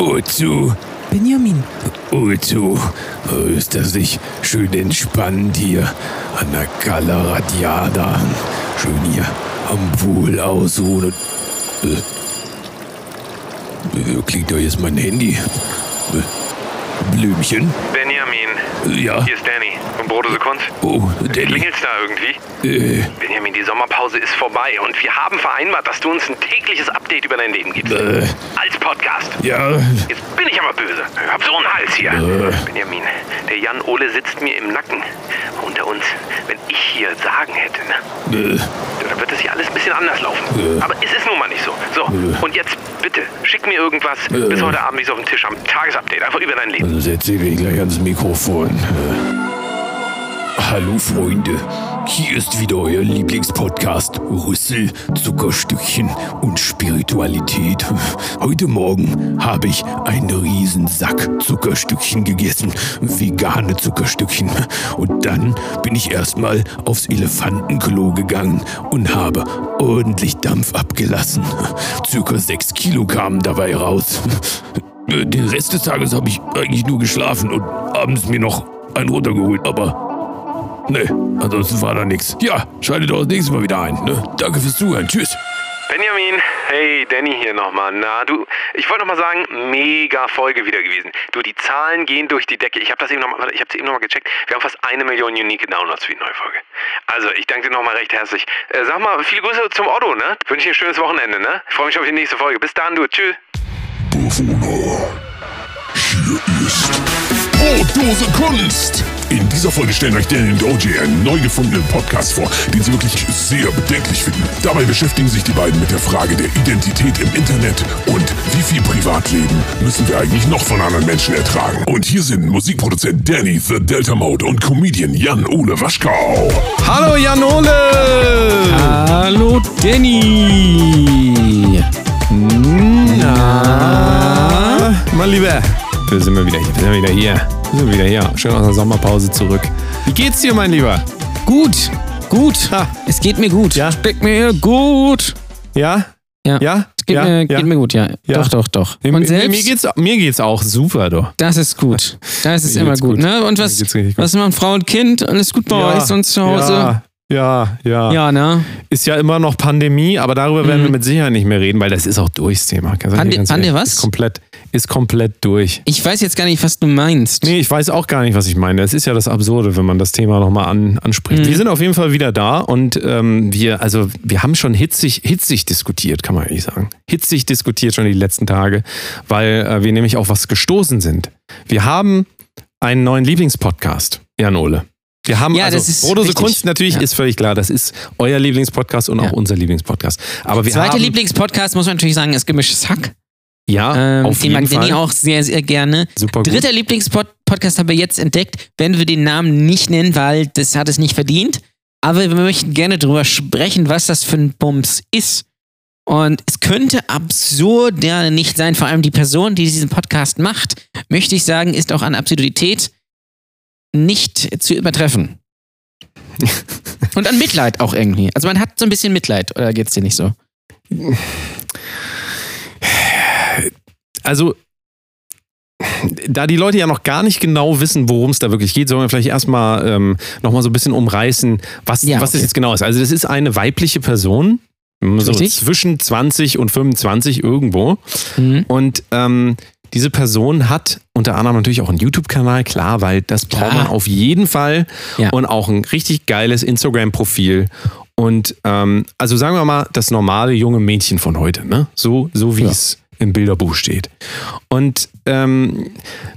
Wozu? Benjamin. Wozu? Ist das nicht schön entspannt hier an der Cala Radiada? Schön hier am Pool ausruhen und... Äh, äh, klingt doch jetzt mein Handy. Äh, Blümchen? Benjamin, Ja. hier ist Von Brotose Kunst. Oh, Danny. Klingelt's da irgendwie? Äh, Benjamin, die Sommerpause ist vorbei und wir haben vereinbart, dass du uns ein tägliches Update über dein Leben gibst. äh, Als Podcast. ja, Jetzt bin ich aber böse. Ich hab so einen Hals hier. Äh. Benjamin, der Jan Ole sitzt mir im Nacken. Unter uns, wenn ich hier Sagen hätte, ne? äh, Dann wird das hier alles ein bisschen anders laufen. Äh. Aber es ist nun mal nicht so. So, und jetzt bitte, schick mir irgendwas bis heute Abend, wie es auf dem Tisch am Tagesupdate. Einfach über dein Leben. also setze ich mich gleich ans Mikrofon. Hallo Freunde, hier ist wieder euer Lieblingspodcast Rüssel, Zuckerstückchen und Spiritualität. Heute Morgen habe ich einen riesen Sack Zuckerstückchen gegessen, vegane Zuckerstückchen. Und dann bin ich erstmal aufs Elefantenklo gegangen und habe ordentlich Dampf abgelassen. Circa 6 Kilo kamen dabei raus. Den Rest des Tages habe ich eigentlich nur geschlafen und abends mir noch einen runtergeholt, aber ne, ansonsten war da nichts. Ja, schaltet auch das nächste Mal wieder ein. Ne? Danke fürs Zuhören. Tschüss. Benjamin, hey, Danny hier nochmal. Na, du, ich wollte nochmal sagen, mega Folge wieder gewesen. Du, die Zahlen gehen durch die Decke. Ich habe das eben noch mal, ich habe eben nochmal gecheckt. Wir haben fast eine Million unique Downloads für die neue Folge. Also, ich danke dir nochmal recht herzlich. Äh, sag mal, viele Grüße zum Otto, ne? Wünsche dir ein schönes Wochenende, ne? Ich freue mich auf die nächste Folge. Bis dann, du. Tschüss. Brotdose Kunst! In dieser Folge stellen euch Daniel und OJ einen neu gefundenen Podcast vor, den sie wirklich sehr bedenklich finden. Dabei beschäftigen sich die beiden mit der Frage der Identität im Internet und wie viel Privatleben müssen wir eigentlich noch von anderen Menschen ertragen. Und hier sind Musikproduzent Danny The Delta Mode und Comedian Jan-Ole Waschkau. Hallo Janole! Hallo Danny! Wir sind wir wieder hier, wir sind wieder hier. Wir sind wieder hier. Schön aus der Sommerpause zurück. Wie geht's dir, mein Lieber? Gut, gut. Ha. Es geht mir gut. Ja? Geht mir gut. Ja? Ja. Ja? Es geht, ja? mir, ja? geht mir gut, ja. Ja. Doch, doch, doch. Mir, Und selbst, mir, geht's, mir geht's auch super, du. das ist gut. Das ist immer gut, gut. ne? Und was, was machen Frau und Kind? Alles gut bei euch sonst zu Hause? Ja, ja, ja. Ne? Ist ja immer noch Pandemie, aber darüber werden wir mit Sicherheit nicht mehr reden, weil das ist auch durch, das Thema. Pande- ehrlich, was? Ist komplett, ist komplett durch. Ich weiß jetzt gar nicht, was du meinst. Nee, ich weiß auch gar nicht, was ich meine. Es ist ja das Absurde, wenn man das Thema nochmal an, anspricht. Wir sind auf jeden Fall wieder da und ähm, wir, also wir haben schon hitzig, hitzig diskutiert, kann man eigentlich sagen. Hitzig diskutiert schon die letzten Tage, weil äh, wir nämlich auf was gestoßen sind. Wir haben einen neuen Lieblingspodcast, Jan Ole. Wir haben Ja, also das ist Brodose richtig. Kunst natürlich Ja. ist völlig klar, das ist euer Lieblingspodcast und Ja. auch unser Lieblingspodcast. Aber wir Zweiter haben Lieblingspodcast, muss man natürlich sagen, ist Gemischtes Hack. ja Ähm, auf den jeden mag Fall auch sehr, sehr gerne. super gut. Dritter Lieblingspodcast haben wir jetzt entdeckt. Werden wir den Namen nicht nennen, weil das hat es nicht verdient. Aber wir möchten gerne drüber sprechen, was das für ein Bums ist. Und es könnte absurder nicht sein, vor allem die Person, die diesen Podcast macht, möchte ich sagen, ist auch an Absurdität nicht zu übertreffen. Und an Mitleid auch irgendwie. Also man hat so ein bisschen Mitleid, oder geht's dir nicht so? also da die Leute ja noch gar nicht genau wissen, worum es da wirklich geht, sollen wir vielleicht erstmal ähm, nochmal so ein bisschen umreißen, was, Ja, was das okay. jetzt genau ist. Also das ist eine weibliche Person, so Richtig. zwischen 20 und 25 irgendwo. Mhm. Und ähm, diese Person hat unter anderem natürlich auch einen YouTube-Kanal, klar, weil das braucht Klar. man auf jeden Fall. Ja. Und auch ein richtig geiles Instagram-Profil. Und ähm, also sagen wir mal, das normale junge Mädchen von heute, ne? So, so wie Ja. es im Bilderbuch steht. Und ähm,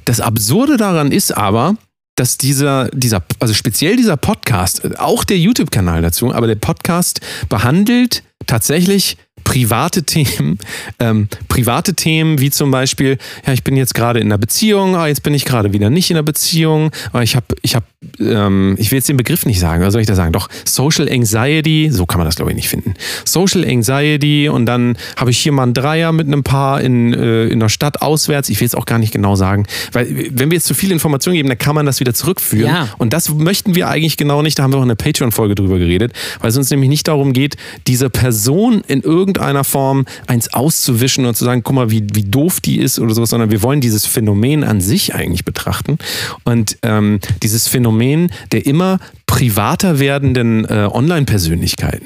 das Absurde daran ist aber, dass dieser, dieser, also speziell dieser Podcast, auch der YouTube-Kanal dazu, aber der Podcast behandelt tatsächlich private Themen, ähm, private Themen wie zum Beispiel, ja, ich bin jetzt gerade in einer Beziehung, ah, jetzt bin ich gerade wieder nicht in einer Beziehung, aber ich habe, ich habe, ähm, ich will jetzt den Begriff nicht sagen, was soll ich da sagen? Doch, Social Anxiety, so kann man das glaube ich nicht finden. Social Anxiety und dann habe ich hier mal einen Dreier mit einem Paar in, äh, in der Stadt auswärts, ich will jetzt auch gar nicht genau sagen, weil wenn wir jetzt zu viel Informationen geben, dann kann man das wieder zurückführen Ja. und das möchten wir eigentlich genau nicht, da haben wir auch in der Patreon-Folge drüber geredet, weil es uns nämlich nicht darum geht, diese Person in irgendeiner irgendeiner Form eins auszuwischen und zu sagen, guck mal, wie, wie doof die ist oder sowas, sondern wir wollen dieses Phänomen an sich eigentlich betrachten. Und ähm, dieses Phänomen der immer privater werdenden äh, Online-Persönlichkeiten.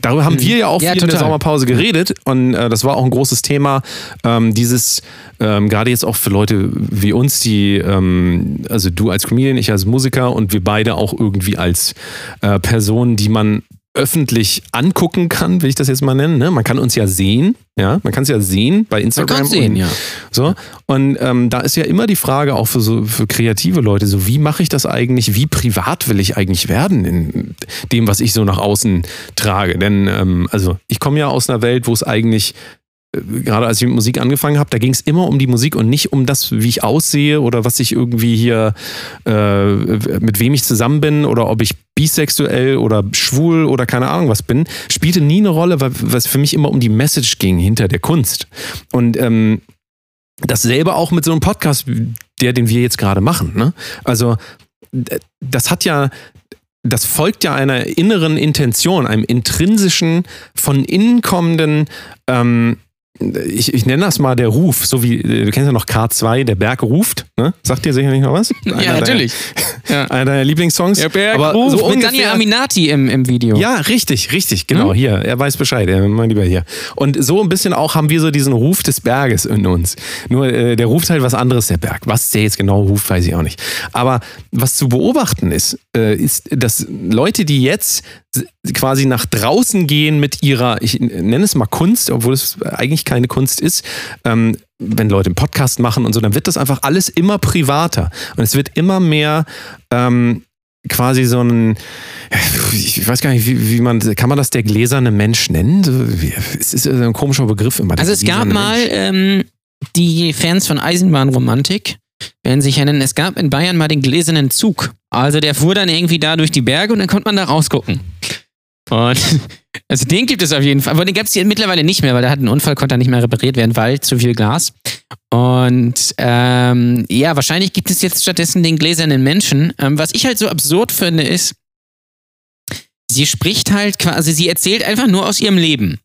Darüber haben wir ja auch Ja, viel in der total. Sommerpause geredet und äh, das war auch ein großes Thema. Ähm, dieses, ähm, gerade jetzt auch für Leute wie uns, die, ähm, also du als Comedian, ich als Musiker und wir beide auch irgendwie als äh, Personen, die man öffentlich angucken kann, will ich das jetzt mal nennen. Ne? Man kann uns ja sehen, ja, man kann es ja sehen bei Man Instagram. kann sehen, und, ja. so, und ähm, da ist ja immer die Frage auch für so für kreative Leute, so wie mache ich das eigentlich, wie privat will ich eigentlich werden in dem, was ich so nach außen trage? Denn ähm, also ich komme ja aus einer Welt, wo es eigentlich äh, gerade als ich mit Musik angefangen habe, da ging es immer um die Musik und nicht um das, wie ich aussehe oder was ich irgendwie hier, äh, mit wem ich zusammen bin oder ob ich bisexuell oder schwul oder keine Ahnung was bin, spielte nie eine Rolle, weil was für mich immer um die Message ging hinter der Kunst. Und ähm, dasselbe auch mit so einem Podcast, der, den wir jetzt gerade machen. Ne? Also das hat ja, das folgt ja einer inneren Intention, einem intrinsischen, von innen kommenden, ähm, ich, ich nenne das mal der Ruf, so wie, du kennst ja noch K2, der Berg ruft, ne? Sagt dir sicherlich noch was? Einer Ja, deiner- natürlich. Ja. Einer deiner Lieblingssongs. aber Ruf so mit ungefähr, Daniel Aminati im, im Video. ja, richtig, richtig, genau. Hm? Hier, er weiß Bescheid, er, mein Lieber hier. Und so ein bisschen auch haben wir so diesen Ruf des Berges in uns. Nur äh, der ruft halt was anderes, der Berg. Was der jetzt genau ruft, weiß ich auch nicht. Aber was zu beobachten ist, äh, ist, dass Leute, die jetzt quasi nach draußen gehen mit ihrer, ich nenne es mal Kunst, obwohl es eigentlich keine Kunst ist, ähm, wenn Leute einen Podcast machen und so, dann wird das einfach alles immer privater. Und es wird immer mehr ähm, quasi so ein, ich weiß gar nicht, wie, wie man, kann man das der gläserne Mensch nennen? Es ist ein komischer Begriff immer. Also es gab gläserne mal Mensch. ähm, die Fans von Eisenbahnromantik, werden sich erinnern, es gab in Bayern mal den gläsernen Zug. Also der fuhr dann irgendwie da durch die Berge und dann konnte man da rausgucken. Und also den gibt es auf jeden Fall. Aber den gab es mittlerweile nicht mehr, weil da hat ein Unfall, konnte nicht mehr repariert werden, weil zu viel Glas. Und ähm, ja, wahrscheinlich gibt es jetzt stattdessen den gläsernen Menschen. Ähm, was ich halt so absurd finde, ist, sie spricht halt quasi, sie erzählt einfach nur aus ihrem Leben.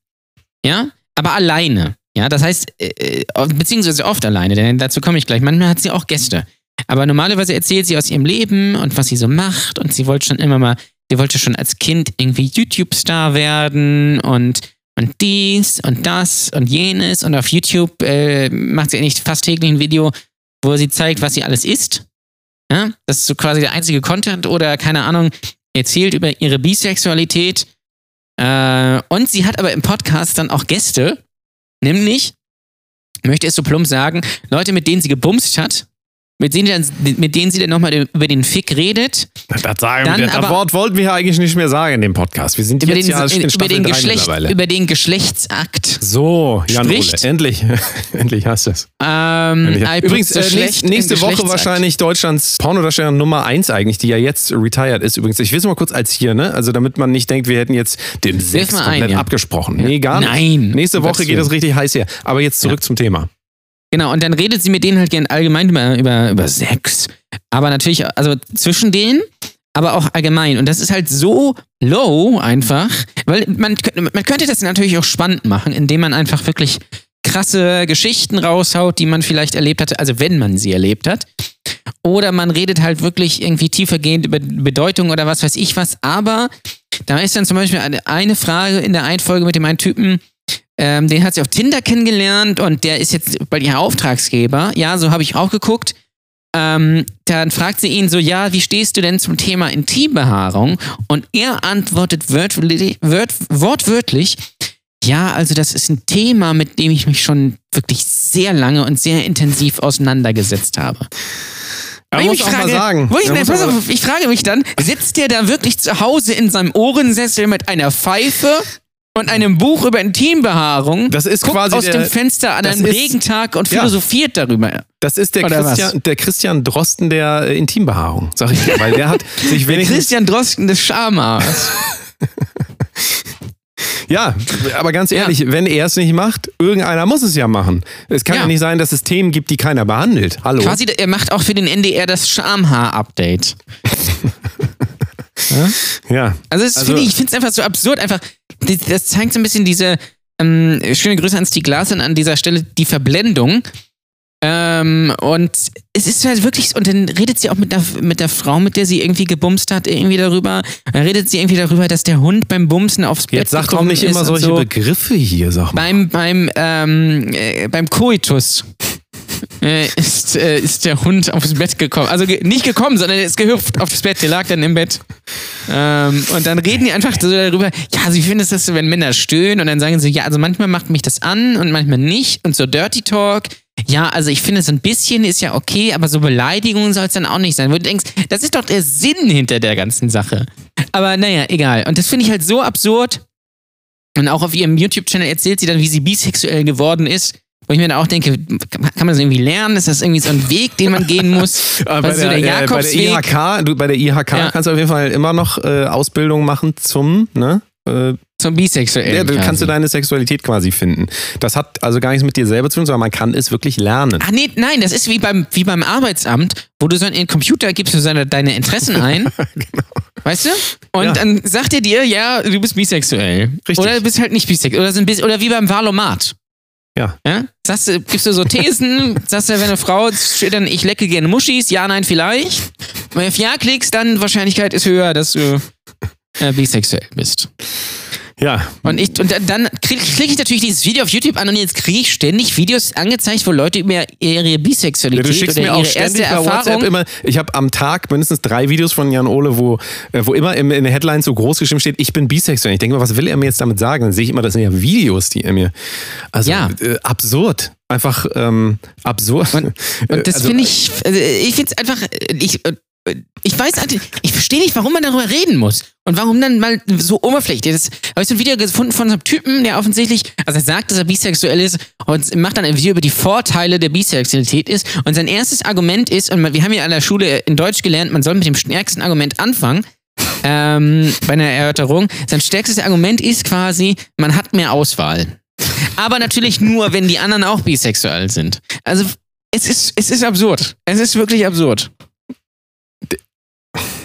Ja, aber alleine. Ja, das heißt, äh, äh, beziehungsweise oft alleine, denn dazu komme ich gleich. Manchmal hat sie auch Gäste. Aber normalerweise erzählt sie aus ihrem Leben und was sie so macht und sie wollte schon immer mal, sie wollte schon als Kind irgendwie YouTube-Star werden und, und dies und das und jenes und auf YouTube äh, macht sie eigentlich fast täglich ein Video, wo sie zeigt, was sie alles isst. Ja, das ist so quasi der einzige Content oder keine Ahnung, erzählt über ihre Bisexualität. Äh, und sie hat aber im Podcast dann auch Gäste, nämlich, möchte es so plump sagen, Leute, mit denen sie gebumst hat, mit denen, dann, mit denen sie dann nochmal über den Fick redet, Das, sagen, dann das aber- Wort wollten wir ja eigentlich nicht mehr sagen in dem Podcast. Wir sind über jetzt den, ja in über, den Geschlecht, über den Geschlechtsakt. So, Jan Spricht. Ole, endlich, endlich hast du es. Ähm, Übrigens, äh, nächste Woche wahrscheinlich Deutschlands Pornodarstellerin Nummer 1 eigentlich, die ja jetzt retired ist. Übrigens, ich will es mal kurz als hier, ne? Also damit man nicht denkt, wir hätten jetzt den Sex mal ein, komplett ja. abgesprochen. Nee, gar nicht. Nein. Nächste Woche geht es richtig heiß her. Aber jetzt zurück zum Thema. Genau, und dann redet sie mit denen halt gern allgemein über, über, über Sex. Aber natürlich, also zwischen denen, aber auch allgemein. Und das ist halt so low einfach, weil man, man könnte das natürlich auch spannend machen, indem man einfach wirklich krasse Geschichten raushaut, die man vielleicht erlebt hatte, also wenn man sie erlebt hat. Oder man redet halt wirklich irgendwie tiefergehend über Bedeutung oder was weiß ich was. Aber da ist dann zum Beispiel eine, Frage in der einen Folge mit dem einen Typen, ähm, den hat sie auf Tinder kennengelernt und der ist jetzt bald ihr Auftragsgeber. Ja, so habe ich auch geguckt. Ähm, dann fragt sie ihn so, ja, wie stehst du denn zum Thema Intimbehaarung? Und er antwortet wörtlich, wört, wortwörtlich, ja, also das ist ein Thema, mit dem ich mich schon wirklich sehr lange und sehr intensiv auseinandergesetzt habe. Wo muss ich auch mal frage- sagen. Wo ich, muss pass auf, ich frage mich dann, sitzt der da wirklich zu Hause in seinem Ohrensessel mit einer Pfeife und einem Buch über Intimbehaarung? Das ist guckt quasi aus der- dem Fenster an das einem ist- Regentag und Ja. philosophiert darüber. Das ist der? Christian, der Christian Drosten der äh, Intimbehaarung, sag ich dir. Weil der hat sich Der wenigstens Christian Drosten des Schamhaars. Ja, aber ganz ehrlich, wenn er es nicht macht, irgendeiner muss es ja machen. Es kann ja, Ja. nicht sein, dass es Themen gibt, die keiner behandelt. Hallo. Quasi, er macht auch für den NDR das Schamhaar-Update. Ja. Also, es Also- finde ich finde es einfach so absurd. Einfach, das, zeigt so ein bisschen diese, ähm, schöne Grüße an Stieg Larsen an dieser Stelle, die Verblendung. Ähm, und es ist halt wirklich, so- und dann redet sie auch mit der, mit der Frau, mit der sie irgendwie gebumst hat, irgendwie darüber. Dann redet sie irgendwie darüber, dass der Hund beim Bumsen aufs Bett Jetzt sag doch nicht immer solche so. Begriffe hier, sag mal. Beim, beim, ähm, äh, beim Koitus äh, ist, äh, ist der Hund aufs Bett gekommen. Also ge nicht gekommen, sondern er ist gehüpft aufs Bett. Der lag dann im Bett. Ähm, und dann reden die einfach so darüber, ja, also wie findest du das, wenn Männer stöhnen? Und dann sagen sie, ja, also manchmal macht mich das an und manchmal nicht. Und so Dirty Talk. Ja, also ich finde, so ein bisschen ist ja okay, aber so Beleidigungen soll es dann auch nicht sein. Wo du denkst, das ist doch der Sinn hinter der ganzen Sache. Aber naja, egal. Und das finde ich halt so absurd. Und auch auf ihrem YouTube-Channel erzählt sie dann, wie sie bisexuell geworden ist. Wo ich mir dann auch denke, kann man das irgendwie lernen? Ist das irgendwie so ein Weg, den man gehen muss? Äh, bei, Was ist so der, der äh, bei der? IHK, du, bei der IHK Ja. kannst du auf jeden Fall immer noch äh, Ausbildung machen zum, ne? Äh, Zum bisexuell. ja, da kannst du deine Sexualität quasi finden. Das hat also gar nichts mit dir selber zu tun, sondern man kann es wirklich lernen. Ach nee, nein, das ist wie beim, wie beim Arbeitsamt, wo du so in den Computer gibst du seine, deine Interessen ein. Weißt du? Und Genau. Ja. dann sagt er dir, ja, du bist bisexuell. Richtig. Oder du bist halt nicht bisexuell. Oder, ein bisschen, oder wie beim Valomat. Ja. Ja? Sagst du, gibst du so Thesen, sagst du, wenn eine Frau steht dann, ich lecke gerne Muschis, ja, nein, vielleicht. Wenn du auf Ja klickst, dann Wahrscheinlichkeit ist höher, dass du äh, bisexuell bist. Ja, Und, ich, und dann, klicke klick ich natürlich dieses Video auf YouTube an und jetzt kriege ich ständig Videos angezeigt, wo Leute über ihre Ja, Bisexualität du schickst oder mir auch ihre erste ständig bei WhatsApp Erfahrung. immer, ich habe am Tag mindestens drei Videos von Jan Ole, wo, äh, wo immer in, in der Headline so groß geschrieben steht, ich bin bisexuell. Ich denke mir, was will er mir jetzt damit sagen? Dann sehe ich immer, das sind ja Videos, die er mir. Also Ja. äh, absurd. Einfach ähm, absurd. Und das Also, finde ich, also ich finde es einfach, ich, äh, ich weiß, ich verstehe nicht, warum man darüber reden muss. Und warum dann mal so oberflächlich. Das habe ich so ein Video gefunden von so einem Typen, der offensichtlich, also er sagt, dass er bisexuell ist und macht dann ein Video über die Vorteile der Bisexualität ist. Und sein erstes Argument ist, und wir haben ja an der Schule in Deutsch gelernt, man soll mit dem stärksten Argument anfangen. Ähm, bei einer Erörterung. Sein stärkstes Argument ist quasi, man hat mehr Auswahl. Aber natürlich nur, wenn die anderen auch bisexuell sind. Also es ist, es ist absurd. Es ist wirklich absurd.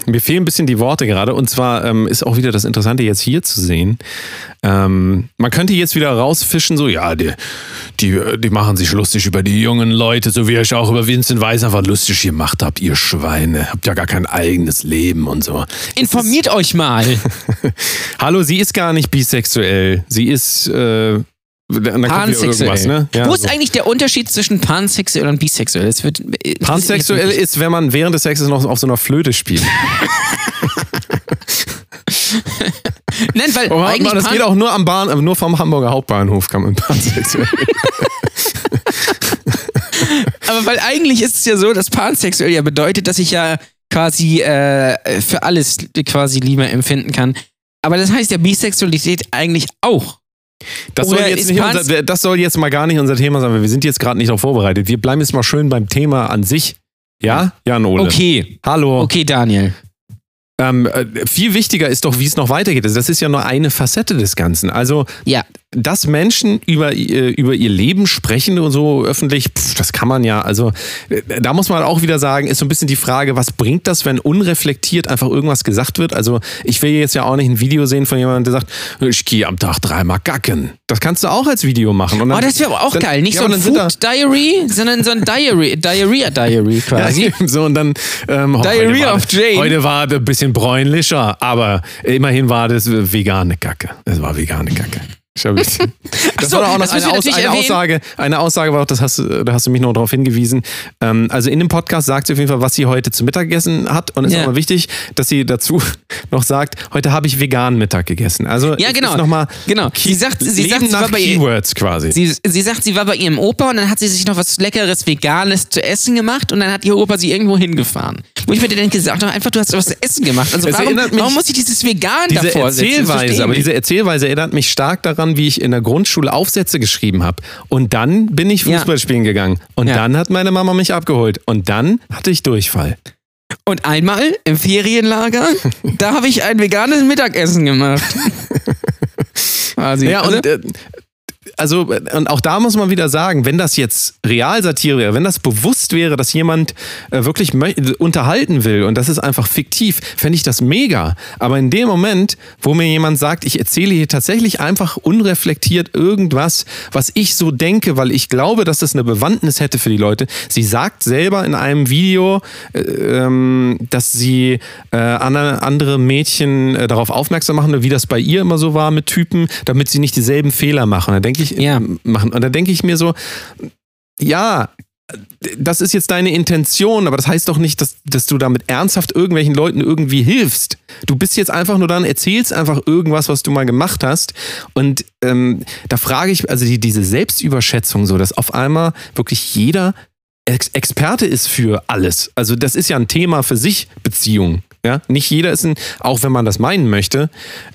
Mir fehlen ein bisschen die Worte gerade. Und zwar ähm, ist auch wieder das Interessante jetzt hier zu sehen. Ähm, man könnte jetzt wieder rausfischen, so, ja, die, die, die machen sich lustig über die jungen Leute, so wie ihr euch auch über Vincent Weiss einfach lustig gemacht habt, ihr Schweine. Habt ja gar kein eigenes Leben und so. Informiert euch mal. Hallo, sie ist gar nicht bisexuell. Sie ist. Äh, dann Pansexuell. irgendwas, ne? Ja, Wo ist so. eigentlich der Unterschied zwischen pansexuell und bisexuell? Das wird, Pansexuell ist, wenn man während des Sexes noch auf so einer Flöte spielt. Nein, weil Oh, eigentlich das pan- geht auch nur am Bahn, äh, nur vom Hamburger Hauptbahnhof kann man pansexuell. aber weil eigentlich ist es ja so, dass pansexuell ja bedeutet, dass ich ja quasi äh, für alles quasi Liebe empfinden kann. Aber das heißt ja Bisexualität eigentlich auch. Das soll, unser, das soll jetzt mal gar nicht unser Thema sein, weil wir sind jetzt gerade nicht darauf vorbereitet. Wir bleiben jetzt mal schön beim Thema an sich. Ja, Jan Ole. Okay, Hallo. okay, Daniel. Ähm, äh, viel wichtiger ist doch, wie es noch weitergeht. Also Das ist ja nur eine Facette des Ganzen. Also, Ja, dass Menschen über, ihr- über ihr Leben sprechen und so öffentlich, pf, das kann man ja, also äh, da muss man auch wieder sagen, ist so ein bisschen die Frage, was bringt das, wenn unreflektiert einfach irgendwas gesagt wird? Also ich will jetzt ja auch nicht ein Video sehen von jemandem, der sagt, ich gehe am Tag dreimal gacken. Das kannst du auch als Video machen. Und Oh, dann, das wäre auch dann- geil. Nicht ja, so ein dann Food Diary, sondern so ein Diary, Diarrhea Diary Ja, quasi. eben so und dann ähm, oh, Diarrhea heute war, of Jane. Heute war ein bisschen bräunlicher, aber immerhin war das vegane Kacke. Es war vegane Kacke. Das so, war doch auch noch eine, Aus, eine. Aussage. Eine Aussage war auch, das hast, du- da hast du mich noch darauf hingewiesen. Ähm, also in dem Podcast sagt sie auf jeden Fall, was sie heute zu Mittag gegessen hat. Und es ist Ja. auch mal wichtig, dass sie dazu noch sagt, heute habe ich veganen Mittag gegessen. Also Ja, genau. Ist noch mal Genau. Sie sagt- sie Leben sagt, sie nach war bei ihr- Keywords quasi. Sie, sie sagt, sie war bei ihrem Opa und dann hat sie sich noch was Leckeres, Veganes zu essen gemacht und dann hat ihr Opa sie irgendwo hingefahren. Wo ich mir dann gesagt habe, einfach, du hast was zu essen gemacht. Also Es warum, warum muss ich dieses Vegan diese davor Erzählweise, aber diese Erzählweise erinnert mich stark daran, wie ich in der Grundschule Aufsätze geschrieben habe. Und dann bin ich Ja. Fußball spielen gegangen. Und Ja. dann hat meine Mama mich abgeholt. Und dann hatte ich Durchfall. Und einmal im Ferienlager, da habe ich ein veganes Mittagessen gemacht. Quasi. Ja, und äh, also, und auch da muss man wieder sagen, wenn das jetzt Realsatire wäre, wenn das bewusst wäre, dass jemand äh, wirklich unterhalten will und das ist einfach fiktiv, fände ich das mega. Aber in dem Moment, wo mir jemand sagt, ich erzähle hier tatsächlich einfach unreflektiert irgendwas, was ich so denke, weil ich glaube, dass das eine Bewandtnis hätte für die Leute. Sie sagt selber in einem Video, äh, ähm, dass sie äh, andere, andere Mädchen äh, darauf aufmerksam machen, wie das bei ihr immer so war mit Typen, damit sie nicht dieselben Fehler machen. Da denke ich, Ja. machen. Und da denke ich mir so, ja, das ist jetzt deine Intention, aber das heißt doch nicht, dass, dass du damit ernsthaft irgendwelchen Leuten irgendwie hilfst. Du bist jetzt einfach nur dann, erzählst einfach irgendwas, was du mal gemacht hast. Und ähm, da frage ich, also die, diese Selbstüberschätzung, so, dass auf einmal wirklich jeder Ex Experte ist für alles. Also das ist ja ein Thema für sich, Beziehung. Ja, nicht jeder ist ein, auch wenn man das meinen möchte,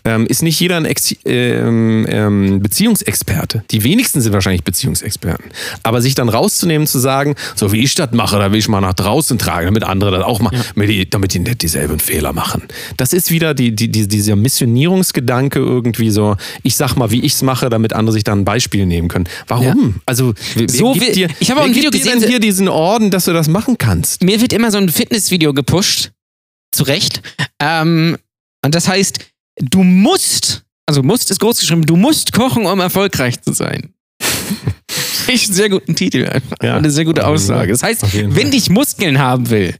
ähm, ist nicht jeder ein Ex ähm, ähm, Beziehungsexperte. Die wenigsten sind wahrscheinlich Beziehungsexperten. Aber sich dann rauszunehmen, zu sagen, so wie ich das mache, da will ich mal nach draußen tragen, damit andere das auch machen, damit, die, damit die nicht dieselben Fehler machen. Das ist wieder die, die, die, dieser Missionierungsgedanke irgendwie so, ich sag mal, wie ich es mache, damit andere sich dann ein Beispiel nehmen können. Warum? Also, wer, So gibt will- dir, ich habe auch ein Video gesehen, hier diesen Orden, dass du das machen kannst? Mir wird immer so ein Fitnessvideo gepusht. Zu Recht. Ähm, und das heißt, du musst, also musst ist groß geschrieben, du musst kochen, um erfolgreich zu sein. ich einen sehr guten Titel einfach. Ja. Eine sehr gute. Aussage. Das heißt, wenn ich Muskeln haben will,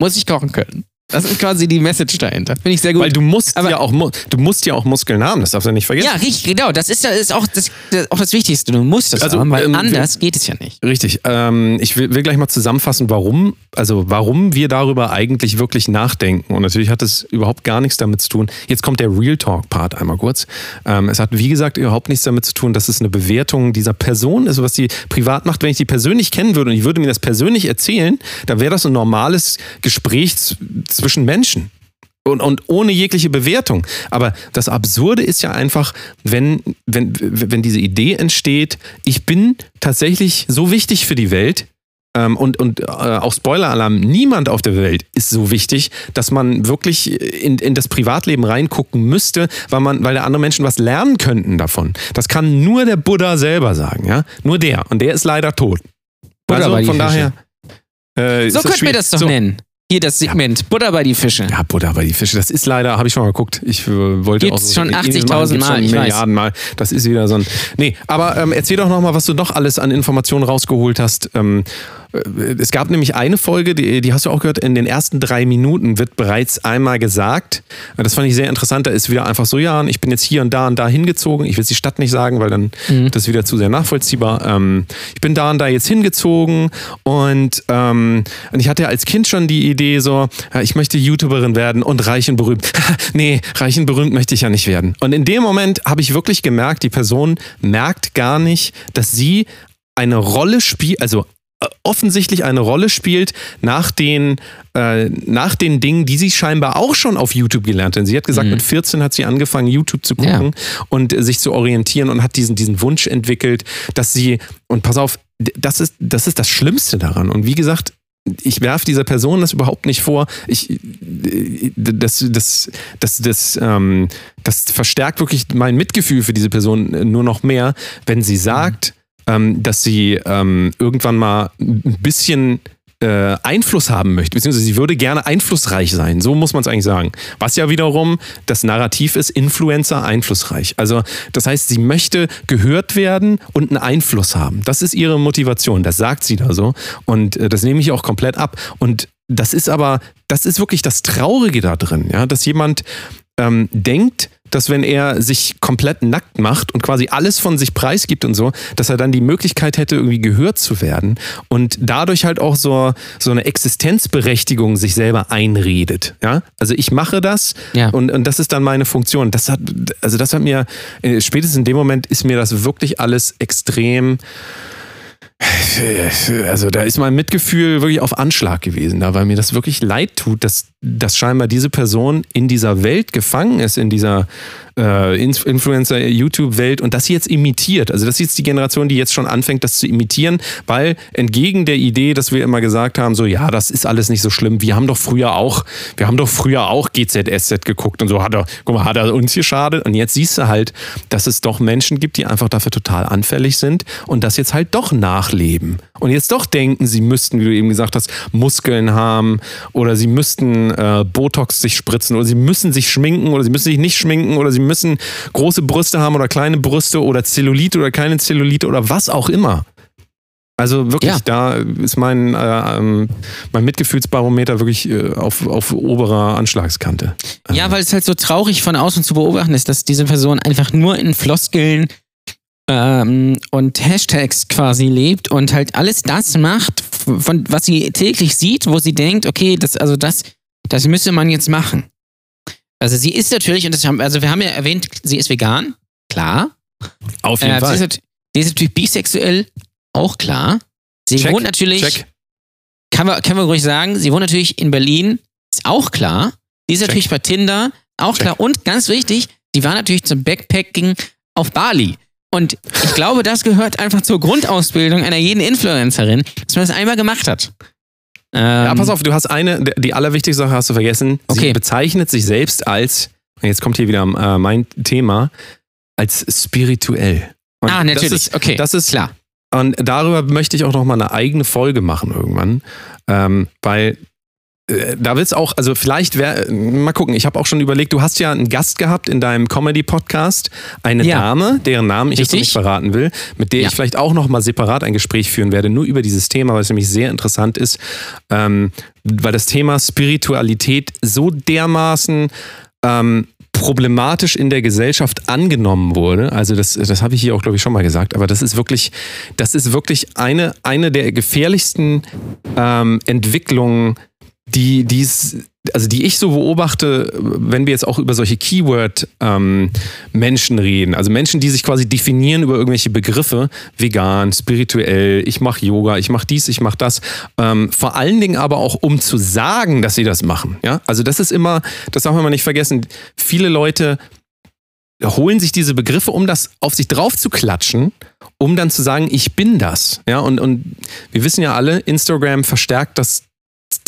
muss ich kochen können. Das ist quasi die Message dahinter. Finde ich sehr gut. Weil du musst Aber- ja auch du musst ja auch Muskeln haben, das darfst du nicht vergessen. ja, richtig, genau. Das ist, ja- ist auch, das, das, auch das Wichtigste. Du musst das Also, haben, weil ähm, anders geht es ja nicht. Richtig. Ähm, ich will, will gleich mal zusammenfassen, warum, also warum wir darüber eigentlich wirklich nachdenken. Und natürlich hat es überhaupt gar nichts damit zu tun. Jetzt kommt der Real Talk Part einmal kurz. Ähm, es hat, wie gesagt, überhaupt nichts damit zu tun, dass es eine Bewertung dieser Person ist, was sie privat macht. Wenn ich die persönlich kennen würde und ich würde mir das persönlich erzählen, dann wäre das ein normales Gespräch z- zwischen Menschen. Und, und ohne jegliche Bewertung. Aber das Absurde ist ja einfach, wenn, wenn, wenn diese Idee entsteht, ich bin tatsächlich so wichtig für die Welt, ähm, und, und äh, auch Spoiler-Alarm, niemand auf der Welt ist so wichtig, dass man wirklich in, in das Privatleben reingucken müsste, weil, man, weil da andere Menschen was lernen könnten davon. Das kann nur der Buddha selber sagen, ja? Nur der. Und der ist leider tot. Buddha also von Fische. daher. Äh, So könnten wir das doch So. nennen. Hier das Segment. Butter bei die Fische. Ja, Buddha bei die Fische. Das ist leider, habe ich schon mal geguckt. Ich äh, wollte Gibt's auch schon in- in- 80.000 gibt's schon Mal, ich weiß. Milliarden Mal. Das ist wieder so ein. Nee, aber ähm, erzähl doch noch mal, was du noch alles an Informationen rausgeholt hast. Ähm, äh, es gab nämlich eine Folge, die, die hast du auch gehört, in den ersten drei Minuten wird bereits einmal gesagt, äh, das fand ich sehr interessant, da ist wieder einfach so, ja, ich bin jetzt hier und da und da hingezogen, ich will jetzt die Stadt nicht sagen, weil dann Mhm. das ist wieder zu sehr nachvollziehbar. Ähm, ich bin da und da jetzt hingezogen und, ähm, und ich hatte als Kind schon die Idee so, ja, ich möchte YouTuberin werden und reich und berühmt. nee, reich und berühmt möchte ich ja nicht werden. Und in dem Moment habe ich wirklich gemerkt, die Person merkt gar nicht, dass sie eine Rolle spielt, also äh, offensichtlich eine Rolle spielt nach den, äh, nach den Dingen, die sie scheinbar auch schon auf YouTube gelernt hat. Sie hat gesagt, mit 14 hat sie angefangen, YouTube zu gucken und äh, sich zu orientieren und hat diesen, diesen Wunsch entwickelt, dass sie, und pass auf, das ist, das ist das Schlimmste daran. Und wie gesagt, ich werfe dieser Person das überhaupt nicht vor. Ich, äh, das, das, das, das, ähm, das verstärkt wirklich mein Mitgefühl für diese Person äh, nur noch mehr, wenn sie sagt, ähm, dass sie ähm, irgendwann mal ein bisschen äh, Einfluss haben möchte, beziehungsweise sie würde gerne einflussreich sein. So muss man es eigentlich sagen. Was ja wiederum das Narrativ ist, Influencer einflussreich. Also das heißt, sie möchte gehört werden und einen Einfluss haben. Das ist ihre Motivation. Das sagt sie da so. Und äh, das nehme ich auch komplett ab. Und das ist aber, das ist wirklich das Traurige da drin, ja, dass jemand ähm, denkt, dass wenn er sich komplett nackt macht und quasi alles von sich preisgibt und so, dass er dann die Möglichkeit hätte, irgendwie gehört zu werden und dadurch halt auch so, so eine Existenzberechtigung sich selber einredet. Ja? Also ich mache das Ja. und, und das ist dann meine Funktion. Das hat, also das hat mir, äh, spätestens in dem Moment ist mir das wirklich alles extrem Also da ist mein Mitgefühl wirklich auf Anschlag gewesen, da weil mir das wirklich leid tut, dass, dass scheinbar diese Person in dieser Welt gefangen ist, in dieser äh, Influencer-YouTube-Welt und das jetzt imitiert. Also das ist jetzt die Generation, die jetzt schon anfängt, das zu imitieren, weil entgegen der Idee, dass wir immer gesagt haben, so ja, das ist alles nicht so schlimm. Wir haben doch früher auch, wir haben doch früher auch GZSZ geguckt und so hat er, guck mal, hat er uns geschadet. Und jetzt siehst du halt, dass es doch Menschen gibt, die einfach dafür total anfällig sind und das jetzt halt doch nachleben. Und jetzt doch denken, sie müssten, wie du eben gesagt hast, Muskeln haben oder sie müssten äh, Botox sich spritzen oder sie müssen sich schminken oder sie müssen sich nicht schminken oder sie müssen große Brüste haben oder kleine Brüste oder Zellulite oder keine Zellulite oder was auch immer. Also wirklich, Ja. da ist mein, äh, ähm, mein Mitgefühlsbarometer wirklich äh, auf, auf oberer Anschlagskante. Ja, weil es halt so traurig von außen zu beobachten ist, dass diese Person einfach nur in Floskeln ähm, und Hashtags quasi lebt und halt alles das macht, von was sie täglich sieht, wo sie denkt, okay, das, also das, das müsste man jetzt machen. Also sie ist natürlich, und das haben, also wir haben ja erwähnt, sie ist vegan, klar. Auf jeden Äh, sie, Fall. ist, nat- sie ist natürlich bisexuell, auch klar. Sie Check, wohnt natürlich, Check. kann man, können wir ruhig sagen, sie wohnt natürlich in Berlin, ist auch klar. Sie ist Check. natürlich bei Tinder, auch Check. klar. Und ganz wichtig, sie war natürlich zum Backpacking auf Bali. Und ich glaube, das gehört einfach zur Grundausbildung einer jeden Influencerin, dass man das einmal gemacht hat. Ähm, Ja, pass auf, du hast eine, die allerwichtigste Sache hast du vergessen. Sie Okay. bezeichnet sich selbst als, jetzt kommt hier wieder äh, mein Thema, als spirituell. Und Ah, natürlich. Das ist, okay, das ist klar. Und darüber möchte ich auch noch mal eine eigene Folge machen irgendwann, ähm, weil da wird's auch, also vielleicht wäre, mal gucken, ich habe auch schon überlegt, du hast ja einen Gast gehabt in deinem Comedy-Podcast, eine Ja. Dame, deren Namen ich jetzt noch Richtig. nicht verraten will, mit der Ja. ich vielleicht auch noch mal separat ein Gespräch führen werde, nur über dieses Thema, weil es nämlich sehr interessant ist, ähm, weil das Thema Spiritualität so dermaßen ähm, problematisch in der Gesellschaft angenommen wurde. Also das, das habe ich hier auch, glaube ich, schon mal gesagt, aber das ist wirklich, das ist wirklich eine, eine der gefährlichsten ähm, Entwicklungen, die, die also die ich so beobachte, wenn wir jetzt auch über solche Keyword-Menschen reden, also Menschen, die sich quasi definieren über irgendwelche Begriffe, vegan, spirituell, ich mache Yoga, ich mache dies, ich mache das, ähm, vor allen Dingen aber auch, um zu sagen, dass sie das machen. Ja? Also das ist immer, das darf man nicht vergessen, viele Leute holen sich diese Begriffe, um das auf sich drauf zu klatschen, um dann zu sagen, ich bin das. Ja, und, und wir wissen ja alle, Instagram verstärkt das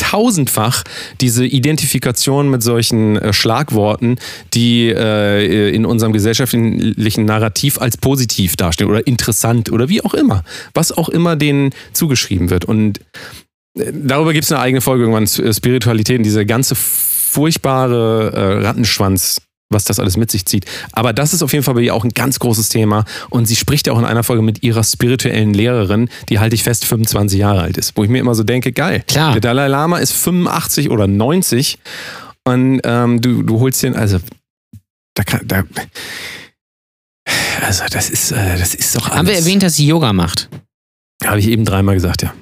tausendfach diese Identifikation mit solchen äh, Schlagworten, die äh, in unserem gesellschaftlichen Narrativ als positiv dastehen oder interessant oder wie auch immer, was auch immer denen zugeschrieben wird. Und äh, darüber gibt es eine eigene Folge irgendwann, S- Spiritualität und diese ganze furchtbare äh, Rattenschwanz, was das alles mit sich zieht. Aber das ist auf jeden Fall bei ihr auch ein ganz großes Thema. Und sie spricht ja auch in einer Folge mit ihrer spirituellen Lehrerin, die halte ich fest 25 Jahre alt ist. Wo ich mir immer so denke, geil. Klar. Der Dalai Lama ist 85 oder 90 und ähm, du, du holst den, also da kann, da, also das ist, äh, das ist doch alles. Haben wir erwähnt, dass sie Yoga macht? Habe ich eben dreimal gesagt, ja.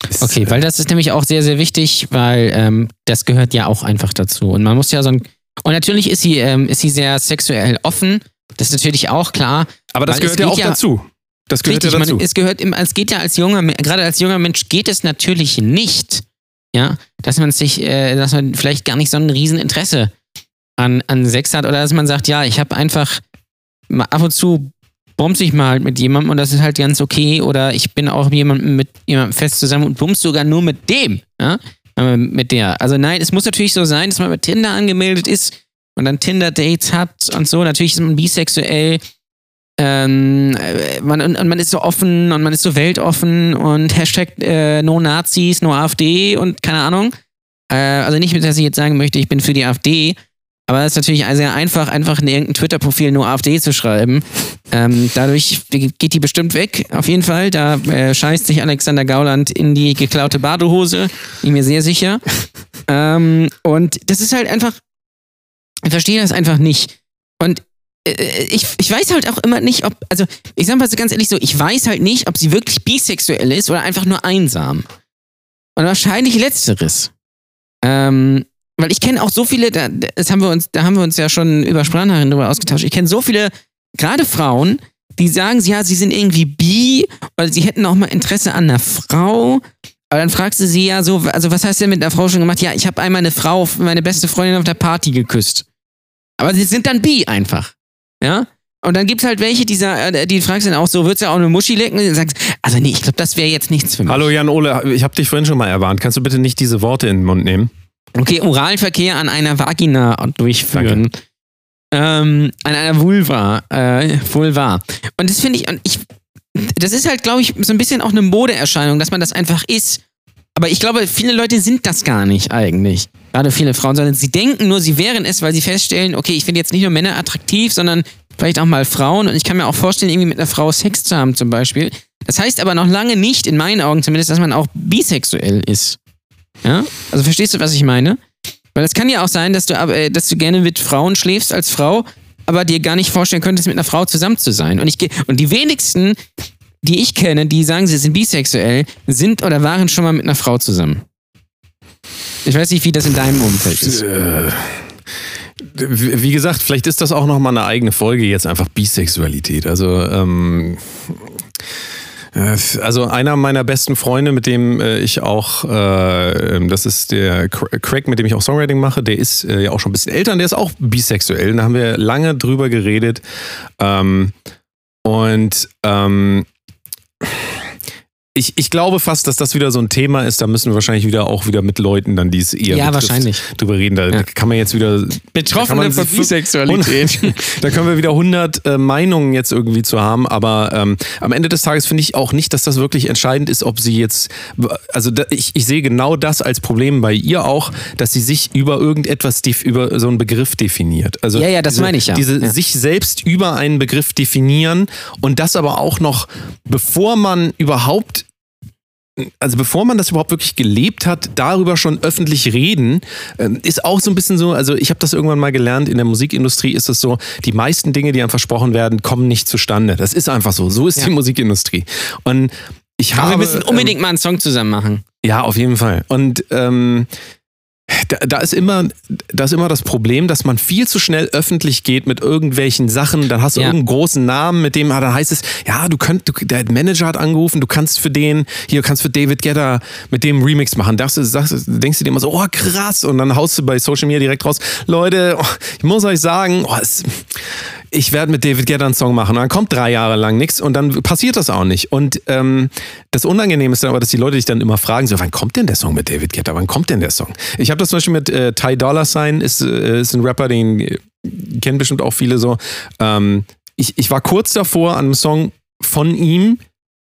Das Okay, ist, äh, weil das ist nämlich auch sehr, sehr wichtig, weil ähm, das gehört ja auch einfach dazu. Und man muss ja so ein. Und natürlich ist sie, ähm, ist sie sehr sexuell offen. Das ist natürlich auch klar. Aber das gehört ja auch ja- dazu. Das gehört Richtig, ja dazu. man, es gehört es geht ja als junger, gerade als junger Mensch geht es natürlich nicht, ja, dass man sich, äh, dass man vielleicht gar nicht so ein Rieseninteresse an, an Sex hat oder dass man sagt, ja, ich habe einfach ab und zu bumse ich mal halt mit jemandem und das ist halt ganz okay oder ich bin auch jemandem mit jemandem fest zusammen und bumse sogar nur mit dem, ja, äh, mit der. Also nein, es muss natürlich so sein, dass man bei Tinder angemeldet ist und dann Tinder-Dates hat und so. Natürlich ist man bisexuell. Ähm, äh, man, und, und man ist so offen und man ist so weltoffen und Hashtag äh, No Nazis, No AfD und keine Ahnung. Äh, also nicht, dass ich jetzt sagen möchte, ich bin für die AfD, aber es ist natürlich sehr einfach, einfach in irgendein Twitter-Profil No AfD zu schreiben. Ähm, dadurch geht die bestimmt weg, auf jeden Fall. Da äh, scheißt sich Alexander Gauland in die geklaute Badehose, bin mir sehr sicher. ähm, und das ist halt einfach, ich verstehe das einfach nicht. Und äh, ich, ich weiß halt auch immer nicht, ob, also ich sag mal so ganz ehrlich so, ich weiß halt nicht, ob sie wirklich bisexuell ist oder einfach nur einsam. Und wahrscheinlich letzteres. Ähm, weil ich kenne auch so viele, da, das haben wir uns, da haben wir uns ja schon über Sprachnachrichten drüber ausgetauscht. Ich kenne so viele, gerade Frauen, die sagen, ja, sie sind irgendwie bi oder sie hätten auch mal Interesse an einer Frau. Aber dann fragst du sie ja so, also was hast du denn mit einer Frau schon gemacht? Ja, ich habe einmal eine Frau, meine beste Freundin auf der Party geküsst. Aber sie sind dann bi einfach. Ja? Und dann gibt es halt welche, die, äh, die fragst dann auch so, würdest du auch eine Muschi lecken? Und sagst also nee, ich glaube, das wäre jetzt nichts für mich. Hallo Jan Ole, ich habe dich vorhin schon mal erwarnt. Kannst du bitte nicht diese Worte in den Mund nehmen? Okay, Oralverkehr an einer Vagina durchführen. Ähm, an einer Vulva. Äh, Vulva. Und das finde ich, ich, das ist halt, glaube ich, so ein bisschen auch eine Modeerscheinung, dass man das einfach ist. Aber ich glaube, viele Leute sind das gar nicht eigentlich. Gerade viele Frauen, sondern sie denken nur, sie wären es, weil sie feststellen, okay, ich finde jetzt nicht nur Männer attraktiv, sondern vielleicht auch mal Frauen. Und ich kann mir auch vorstellen, irgendwie mit einer Frau Sex zu haben zum Beispiel. Das heißt aber noch lange nicht, in meinen Augen zumindest, dass man auch bisexuell ist. Ja? Also verstehst du, was ich meine? Weil es kann ja auch sein, dass du, äh, dass du gerne mit Frauen schläfst als Frau, aber dir gar nicht vorstellen könntest, mit einer Frau zusammen zu sein. Und, ich, und die wenigsten, die ich kenne, die sagen, sie sind bisexuell, sind oder waren schon mal mit einer Frau zusammen. Ich weiß nicht, wie das in deinem Umfeld ist. Äh, wie gesagt, vielleicht ist das auch noch mal eine eigene Folge jetzt einfach Bisexualität. Also ähm, äh, also einer meiner besten Freunde, mit dem äh, ich auch, äh, das ist der Cra- Craig, mit dem ich auch Songwriting mache, der ist äh, ja auch schon ein bisschen älter und der ist auch bisexuell. Da haben wir lange drüber geredet. Ähm, und ähm, ich, ich glaube fast, dass das wieder so ein Thema ist. Da müssen wir wahrscheinlich wieder auch wieder mit Leuten dann, die es eher Ja, wahrscheinlich. drüber reden. Da Ja. kann man jetzt wieder Betroffene von Bisexualität. da können wir wieder 100 äh, Meinungen jetzt irgendwie zu haben, aber ähm, am Ende des Tages finde ich auch nicht, dass das wirklich entscheidend ist, ob sie jetzt, also da, ich, ich sehe genau das als Problem bei ihr auch, dass sie sich über irgendetwas, über so einen Begriff definiert. Also Ja, ja, das diese, meine ich ja. Diese Ja. sich selbst über einen Begriff definieren und das aber auch noch, bevor man überhaupt also bevor man das überhaupt wirklich gelebt hat, darüber schon öffentlich reden, ähm, ist auch so ein bisschen so, also ich habe das irgendwann mal gelernt, in der Musikindustrie ist es so, die meisten Dinge, die einem versprochen werden, kommen nicht zustande. Das ist einfach so. So ist Ja. die Musikindustrie. Und ich Aber habe, wir müssen ähm, unbedingt mal einen Song zusammen machen. ja, auf jeden Fall. Und ähm, da, da, ist immer, da ist immer das Problem, dass man viel zu schnell öffentlich geht mit irgendwelchen Sachen. Dann hast du Ja. irgendeinen großen Namen, mit dem dann heißt es, ja, du könnt, du, der Manager hat angerufen, du kannst für den, hier kannst für David Guetta mit dem Remix machen. Das, das, denkst du dir immer so, oh krass, und dann haust du bei Social Media direkt raus, Leute, oh, ich muss euch sagen, oh, es, ich werde mit David Guetta einen Song machen. Und dann kommt drei Jahre lang nichts und dann passiert das auch nicht. Und ähm, das Unangenehme ist dann aber, dass die Leute dich dann immer fragen, so, wann kommt denn der Song mit David Guetta? Wann kommt denn der Song? Ich habe das zum Beispiel mit äh, Ty Dolla Sign, ist, äh, ist ein Rapper, den äh, kennen bestimmt auch viele so. Ähm, ich, ich war kurz davor, an einem Song von ihm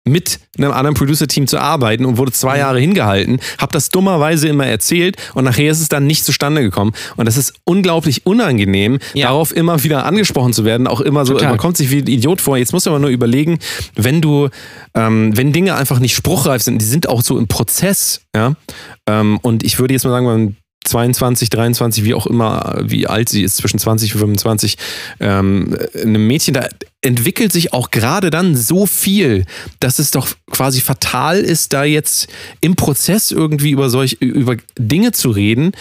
mit einem anderen Producer-Team zu arbeiten und wurde zwei Jahre hingehalten, habe das dummerweise immer erzählt und nachher ist es dann nicht zustande gekommen. Und das ist unglaublich unangenehm, Ja. darauf immer wieder angesprochen zu werden, auch immer so, Total. man kommt sich wie ein Idiot vor. Jetzt musst du aber nur überlegen, wenn du, ähm, wenn Dinge einfach nicht spruchreif sind, die sind auch so im Prozess, ja. Ähm, und ich würde jetzt mal sagen, wenn 22, 23, wie auch immer, wie alt sie ist, zwischen 20 und 25, ähm, einem Mädchen, da entwickelt sich auch gerade dann so viel, dass es doch quasi fatal ist, da jetzt im Prozess irgendwie über solch, über Dinge zu reden,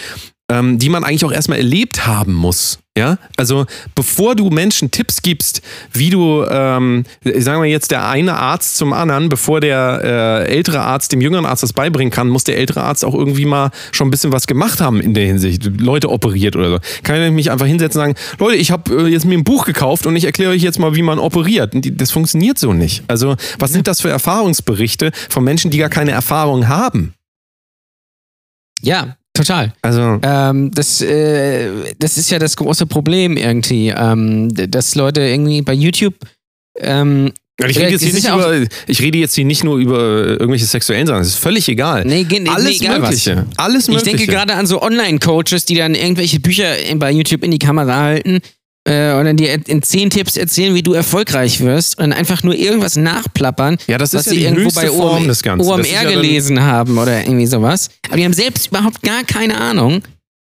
ähm, die man eigentlich auch erstmal erlebt haben muss. Ja, also bevor du Menschen Tipps gibst, wie du, ähm, sagen wir jetzt der eine Arzt zum anderen, bevor der äh, ältere Arzt dem jüngeren Arzt das beibringen kann, muss der ältere Arzt auch irgendwie mal schon ein bisschen was gemacht haben in der Hinsicht, Leute operiert oder so. Kann ich mich einfach hinsetzen und sagen, Leute, ich habe äh, jetzt mir ein Buch gekauft und ich erkläre euch jetzt mal, wie man operiert. Das funktioniert so nicht. Also was sind das für Erfahrungsberichte von Menschen, die gar keine Erfahrung haben? Ja, total. Also Ähm, das, äh, das ist ja das große Problem irgendwie, ähm, dass Leute irgendwie bei YouTube ähm, Ich rede, jetzt das hier nicht über, ich rede jetzt hier nicht nur über äh, irgendwelche sexuellen Sachen. Es ist völlig egal. Nee, nee, Alles egal was. Mögliche. Alles Ich Mögliche. denke gerade an so Online-Coaches, die dann irgendwelche Bücher bei YouTube in die Kamera halten äh, und dann dir in zehn Tipps erzählen, wie du erfolgreich wirst und dann einfach nur irgendwas nachplappern, Ja, das was ist ja sie die irgendwo bei Form OM, des Ganzen. Das ist OMR ja gelesen haben oder irgendwie sowas. Aber die haben selbst überhaupt gar keine Ahnung.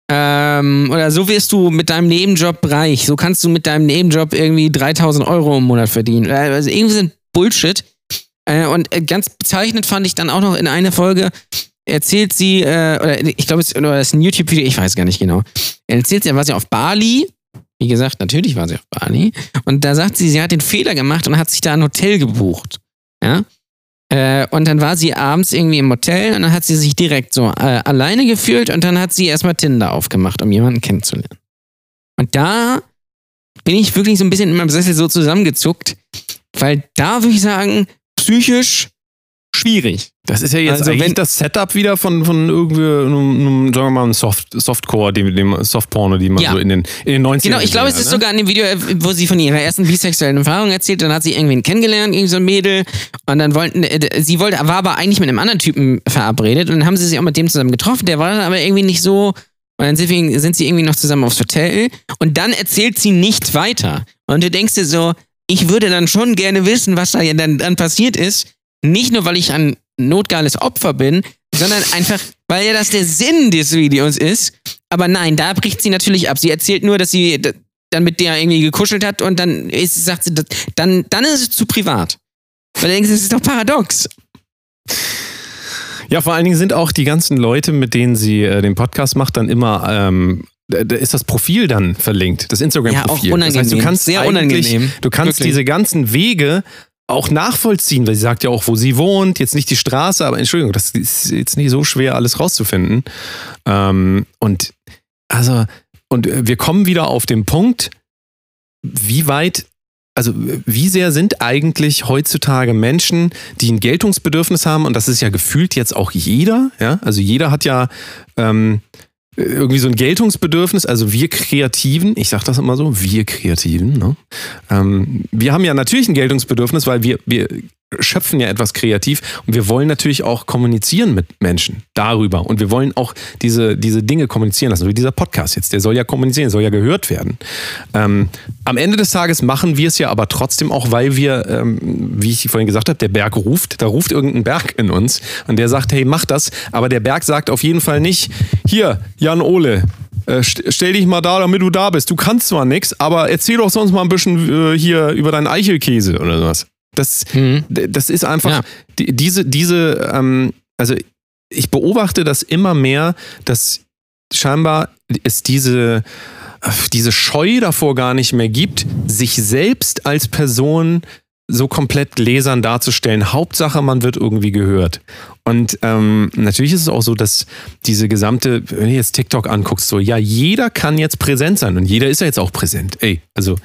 Ähm, oder so wirst du mit deinem Nebenjob reich. So kannst du mit deinem Nebenjob irgendwie 3000 Euro im Monat verdienen. Äh, Also irgendwie sind Bullshit. Äh, und äh, ganz bezeichnend fand ich dann auch noch in einer Folge, erzählt sie, äh, oder ich glaube, es oder es ist ein YouTube-Video, ich weiß gar nicht genau. Erzählt sie, war sie auf Bali Wie gesagt, natürlich war sie auf Bali. Und da sagt sie, sie hat den Fehler gemacht und hat sich da ein Hotel gebucht. Ja. Äh, und dann war sie abends irgendwie im Hotel und dann hat sie sich direkt so äh, alleine gefühlt und dann hat sie erstmal Tinder aufgemacht, um jemanden kennenzulernen. Und da bin ich wirklich so ein bisschen in meinem Sessel so zusammengezuckt, weil da würde ich sagen, psychisch schwierig. Das ist ja jetzt Also eigentlich wenn- das Setup wieder von, von irgendwie einem, sagen wir mal, einem Soft, Softcore, dem, dem Softporno, die man Ja. so in den, in den 90ern Genau, ich glaube, es ist ne? sogar in dem Video, wo sie von ihrer ersten bisexuellen Erfahrung erzählt, dann hat sie irgendwen kennengelernt, irgendwie so ein Mädel, und dann wollten, äh, sie wollte, war aber eigentlich mit einem anderen Typen verabredet, und dann haben sie sich auch mit dem zusammen getroffen, der war dann aber irgendwie nicht so, und dann sind, sie irgendwie noch zusammen aufs Hotel, und dann erzählt sie nicht weiter. Und du denkst dir so, ich würde dann schon gerne wissen, was da ja dann, dann passiert ist, nicht nur, weil ich ein notgeiles Opfer bin, sondern einfach, weil ja das der Sinn des Videos ist. Aber nein, da bricht sie natürlich ab. Sie erzählt nur, dass sie dann mit der irgendwie gekuschelt hat und dann ist, sagt sie, dann, dann ist es zu privat. Weil du denkst, das ist doch paradox. Ja, vor allen Dingen sind auch die ganzen Leute, mit denen sie äh, den Podcast macht, dann immer, ähm, ist das Profil dann verlinkt, das Instagram-Profil. Ja, auch Das heißt, du unangenehm. kannst Sehr unangenehm. du kannst Wirklich. diese ganzen Wege auch nachvollziehen, weil sie sagt ja auch, wo sie wohnt, jetzt nicht die Straße, aber Entschuldigung, das ist jetzt nicht so schwer, alles rauszufinden. Ähm, und also, und wir kommen wieder auf den Punkt, wie weit, also wie sehr sind eigentlich heutzutage Menschen, die ein Geltungsbedürfnis haben, und das ist ja gefühlt jetzt auch jeder, ja, also jeder hat ja ähm, irgendwie so ein Geltungsbedürfnis, also wir Kreativen, ich sage das immer so, wir Kreativen, ne? ähm, wir haben ja natürlich ein Geltungsbedürfnis, weil wir, wir schöpfen ja etwas kreativ. Und wir wollen natürlich auch kommunizieren mit Menschen darüber. Und wir wollen auch diese, diese Dinge kommunizieren lassen, wie dieser Podcast jetzt, der soll ja kommunizieren, soll ja gehört werden. Ähm, am Ende des Tages machen wir es ja aber trotzdem auch, weil wir, ähm, wie ich vorhin gesagt habe, der Berg ruft, da ruft irgendein Berg in uns. Und der sagt, hey, mach das, aber der Berg sagt auf jeden Fall nicht, hier, Jan Ole, äh, st- stell dich mal da, damit du da bist. Du kannst zwar nichts, aber erzähl doch sonst mal ein bisschen äh, hier über deinen Eichelkäse oder sowas. Das, Mhm. das ist einfach Ja. die, diese, diese, ähm, also ich beobachte das immer mehr, dass scheinbar es diese, äh, diese Scheu davor gar nicht mehr gibt, sich selbst als Person so komplett gläsern darzustellen. Hauptsache, man wird irgendwie gehört. Und ähm, natürlich ist es auch so, dass diese gesamte, wenn du jetzt TikTok anguckst, so, ja, jeder kann jetzt präsent sein und jeder ist ja jetzt auch präsent. Ey, also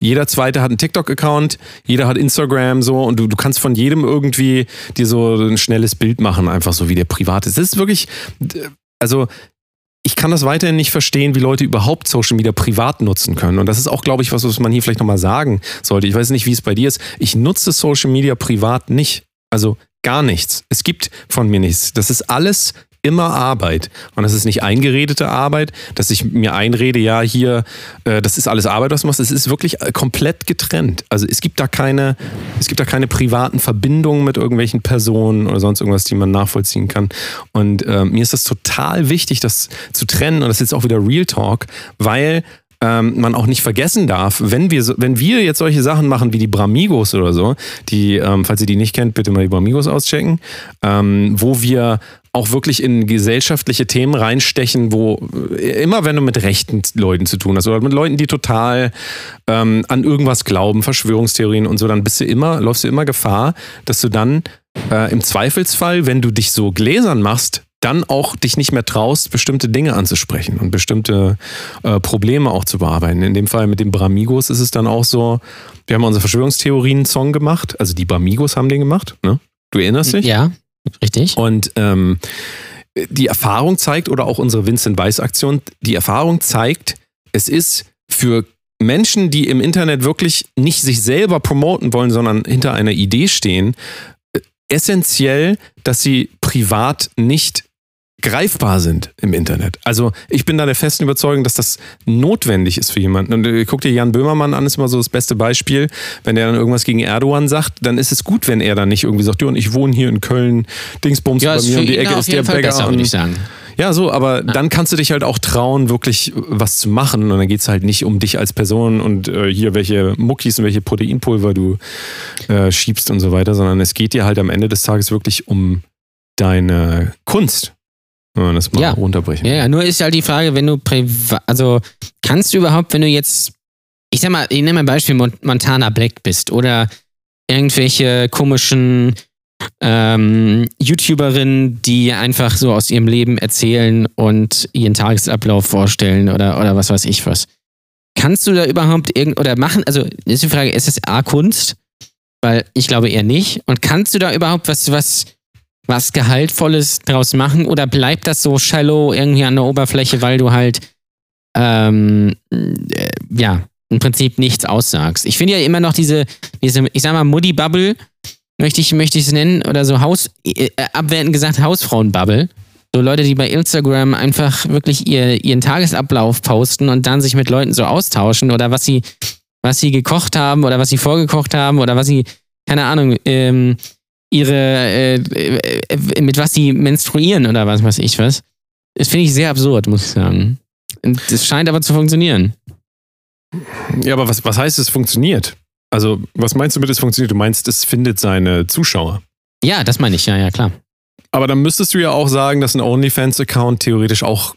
jeder zweite hat einen TikTok-Account, jeder hat Instagram so und du, du kannst von jedem irgendwie dir so ein schnelles Bild machen, einfach so wie der privat ist. Das ist wirklich, also ich kann das weiterhin nicht verstehen, wie Leute überhaupt Social Media privat nutzen können. Und das ist auch, glaube ich, was, was man hier vielleicht nochmal sagen sollte. Ich weiß nicht, wie es bei dir ist. Ich nutze Social Media privat nicht. Also gar nichts. Es gibt von mir nichts. Das ist alles immer Arbeit. Und das ist nicht eingeredete Arbeit, dass ich mir einrede, ja, hier, äh, das ist alles Arbeit, was du machst. Es ist wirklich äh, komplett getrennt. Also es gibt da keine, es gibt da keine privaten Verbindungen mit irgendwelchen Personen oder sonst irgendwas, die man nachvollziehen kann. Und äh, mir ist das total wichtig, das zu trennen. Und das ist jetzt auch wieder Real Talk, weil ähm, man auch nicht vergessen darf, wenn wir, wenn wir jetzt solche Sachen machen wie die Bramigos oder so, die, ähm, falls ihr die nicht kennt, bitte mal die Bramigos auschecken, ähm, wo wir auch wirklich in gesellschaftliche Themen reinstechen, wo äh, immer wenn du mit rechten Leuten zu tun hast oder mit Leuten, die total ähm, an irgendwas glauben, Verschwörungstheorien und so, dann bist du immer, läufst du immer Gefahr, dass du dann äh, im Zweifelsfall, wenn du dich so gläsern machst, dann auch dich nicht mehr traust, bestimmte Dinge anzusprechen und bestimmte äh, Probleme auch zu bearbeiten. In dem Fall mit den Bramigos ist es dann auch so, wir haben unsere Verschwörungstheorien-Song gemacht, also die Bramigos haben den gemacht, ne? Du erinnerst dich? Ja, richtig. Und ähm, die Erfahrung zeigt, oder auch unsere Vincent Weiss-Aktion, die Erfahrung zeigt, es ist für Menschen, die im Internet wirklich nicht sich selber promoten wollen, sondern hinter einer Idee stehen, äh, essentiell, dass sie privat nicht greifbar sind im Internet. Also ich bin da der festen Überzeugung, dass das notwendig ist für jemanden. Und äh, guck dir Jan Böhmermann an, ist immer so das beste Beispiel. Wenn der dann irgendwas gegen Erdogan sagt, dann ist es gut, wenn er dann nicht irgendwie sagt, ja, und ich wohne hier in Köln, Dingsbums Ja, bei ist mir um die Ecke ist der Fall Bäcker. besser, und- würde ich sagen. ja, so, aber dann kannst du dich halt auch trauen, wirklich was zu machen. Und dann geht es halt nicht um dich als Person und äh, hier, welche Muckis und welche Proteinpulver du äh, schiebst und so weiter, sondern es geht dir halt am Ende des Tages wirklich um deine Kunst. Wenn man das mal Ja. runterbrechen. Ja, ja, nur ist halt die Frage, wenn du privat, also kannst du überhaupt, wenn du jetzt ich sag mal, ich nehme ein Beispiel Mon- Montana Black bist oder irgendwelche komischen ähm, YouTuberinnen, die einfach so aus ihrem Leben erzählen und ihren Tagesablauf vorstellen oder, oder was weiß ich was. Kannst du da überhaupt irgend oder machen, also ist die Frage, ist es A Kunst? Weil ich glaube eher nicht. Und kannst du da überhaupt was, was, was Gehaltvolles draus machen oder bleibt das so shallow irgendwie an der Oberfläche, weil du halt ähm, äh, ja, im Prinzip nichts aussagst. Ich finde ja immer noch diese, diese, ich sag mal, Muddy-Bubble, möchte ich, möchte ich es nennen, oder so Haus, äh, abwertend gesagt Hausfrauen-Bubble. So Leute, die bei Instagram einfach wirklich ihr, ihren Tagesablauf posten und dann sich mit Leuten so austauschen oder was sie, was sie gekocht haben oder was sie vorgekocht haben oder was sie, keine Ahnung, ähm, ihre, äh, äh, mit was sie menstruieren oder was weiß ich was. Das finde ich sehr absurd, muss ich sagen. Das scheint aber zu funktionieren. Ja, aber was, was heißt, es funktioniert? Also, was meinst du mit, es funktioniert? Du meinst, es findet seine Zuschauer. Ja, das meine ich, ja, ja, klar. Aber dann müsstest du ja auch sagen, dass ein OnlyFans-Account theoretisch auch,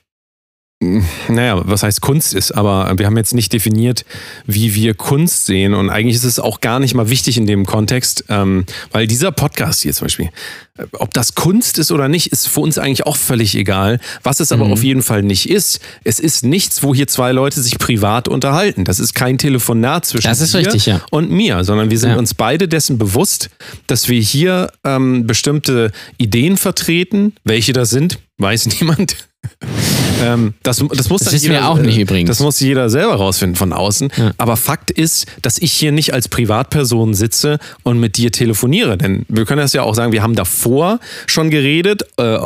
naja, was heißt Kunst ist, aber wir haben jetzt nicht definiert, wie wir Kunst sehen. Und eigentlich ist es auch gar nicht mal wichtig in dem Kontext, ähm, weil dieser Podcast hier zum Beispiel, äh, ob das Kunst ist oder nicht, ist für uns eigentlich auch völlig egal. Was es aber Mhm. auf jeden Fall nicht ist, es ist nichts, wo hier zwei Leute sich privat unterhalten. Das ist kein Telefonat zwischen Das richtig, ja. und mir, sondern wir sind Ja. uns beide dessen bewusst, dass wir hier ähm, bestimmte Ideen vertreten. Welche das sind, weiß niemand. ähm, das, das muss Das wissen wir jeder, auch nicht übrigens. Das muss jeder selber rausfinden von außen. Ja. Aber Fakt ist, dass ich hier nicht als Privatperson sitze und mit dir telefoniere. Denn wir können das ja auch sagen, wir haben davor schon geredet, äh,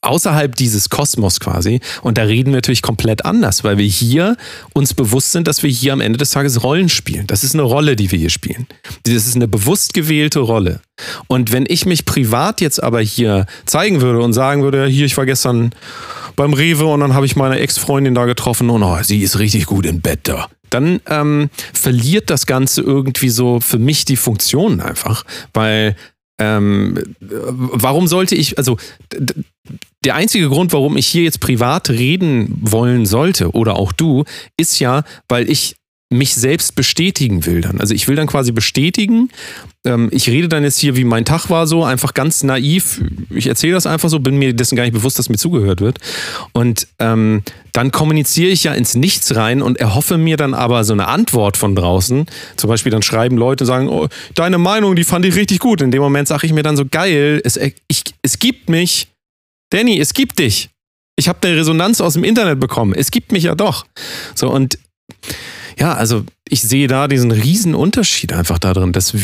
außerhalb dieses Kosmos quasi. Und da reden wir natürlich komplett anders, weil wir hier uns bewusst sind, dass wir hier am Ende des Tages Rollen spielen. Das ist eine Rolle, die wir hier spielen. Das ist eine bewusst gewählte Rolle. Und wenn ich mich privat jetzt aber hier zeigen würde und sagen würde, hier, ich war gestern beim Rewe und dann habe ich meine Ex-Freundin da getroffen und oh, sie ist richtig gut im Bett da. Dann ähm, verliert das Ganze irgendwie so für mich die Funktion einfach, weil ähm, warum sollte ich, also der einzige Grund, warum ich hier jetzt privat reden wollen sollte oder auch du, ist ja, weil ich mich selbst bestätigen will dann. Also ich will dann quasi bestätigen, ähm, ich rede dann jetzt hier, wie mein Tag war, so einfach ganz naiv. Ich erzähle das einfach so, bin mir dessen gar nicht bewusst, dass mir zugehört wird. Und ähm, dann kommuniziere ich ja ins Nichts rein und erhoffe mir dann aber so eine Antwort von draußen. Zum Beispiel dann schreiben Leute, sagen, oh, deine Meinung, die fand ich richtig gut. In dem Moment sage ich mir dann so, geil, es, ich, es gibt mich. Danny, es gibt dich. Ich habe eine Resonanz aus dem Internet bekommen. Es gibt mich ja doch. So und ja, also ich sehe da diesen riesen Unterschied einfach da drin, dass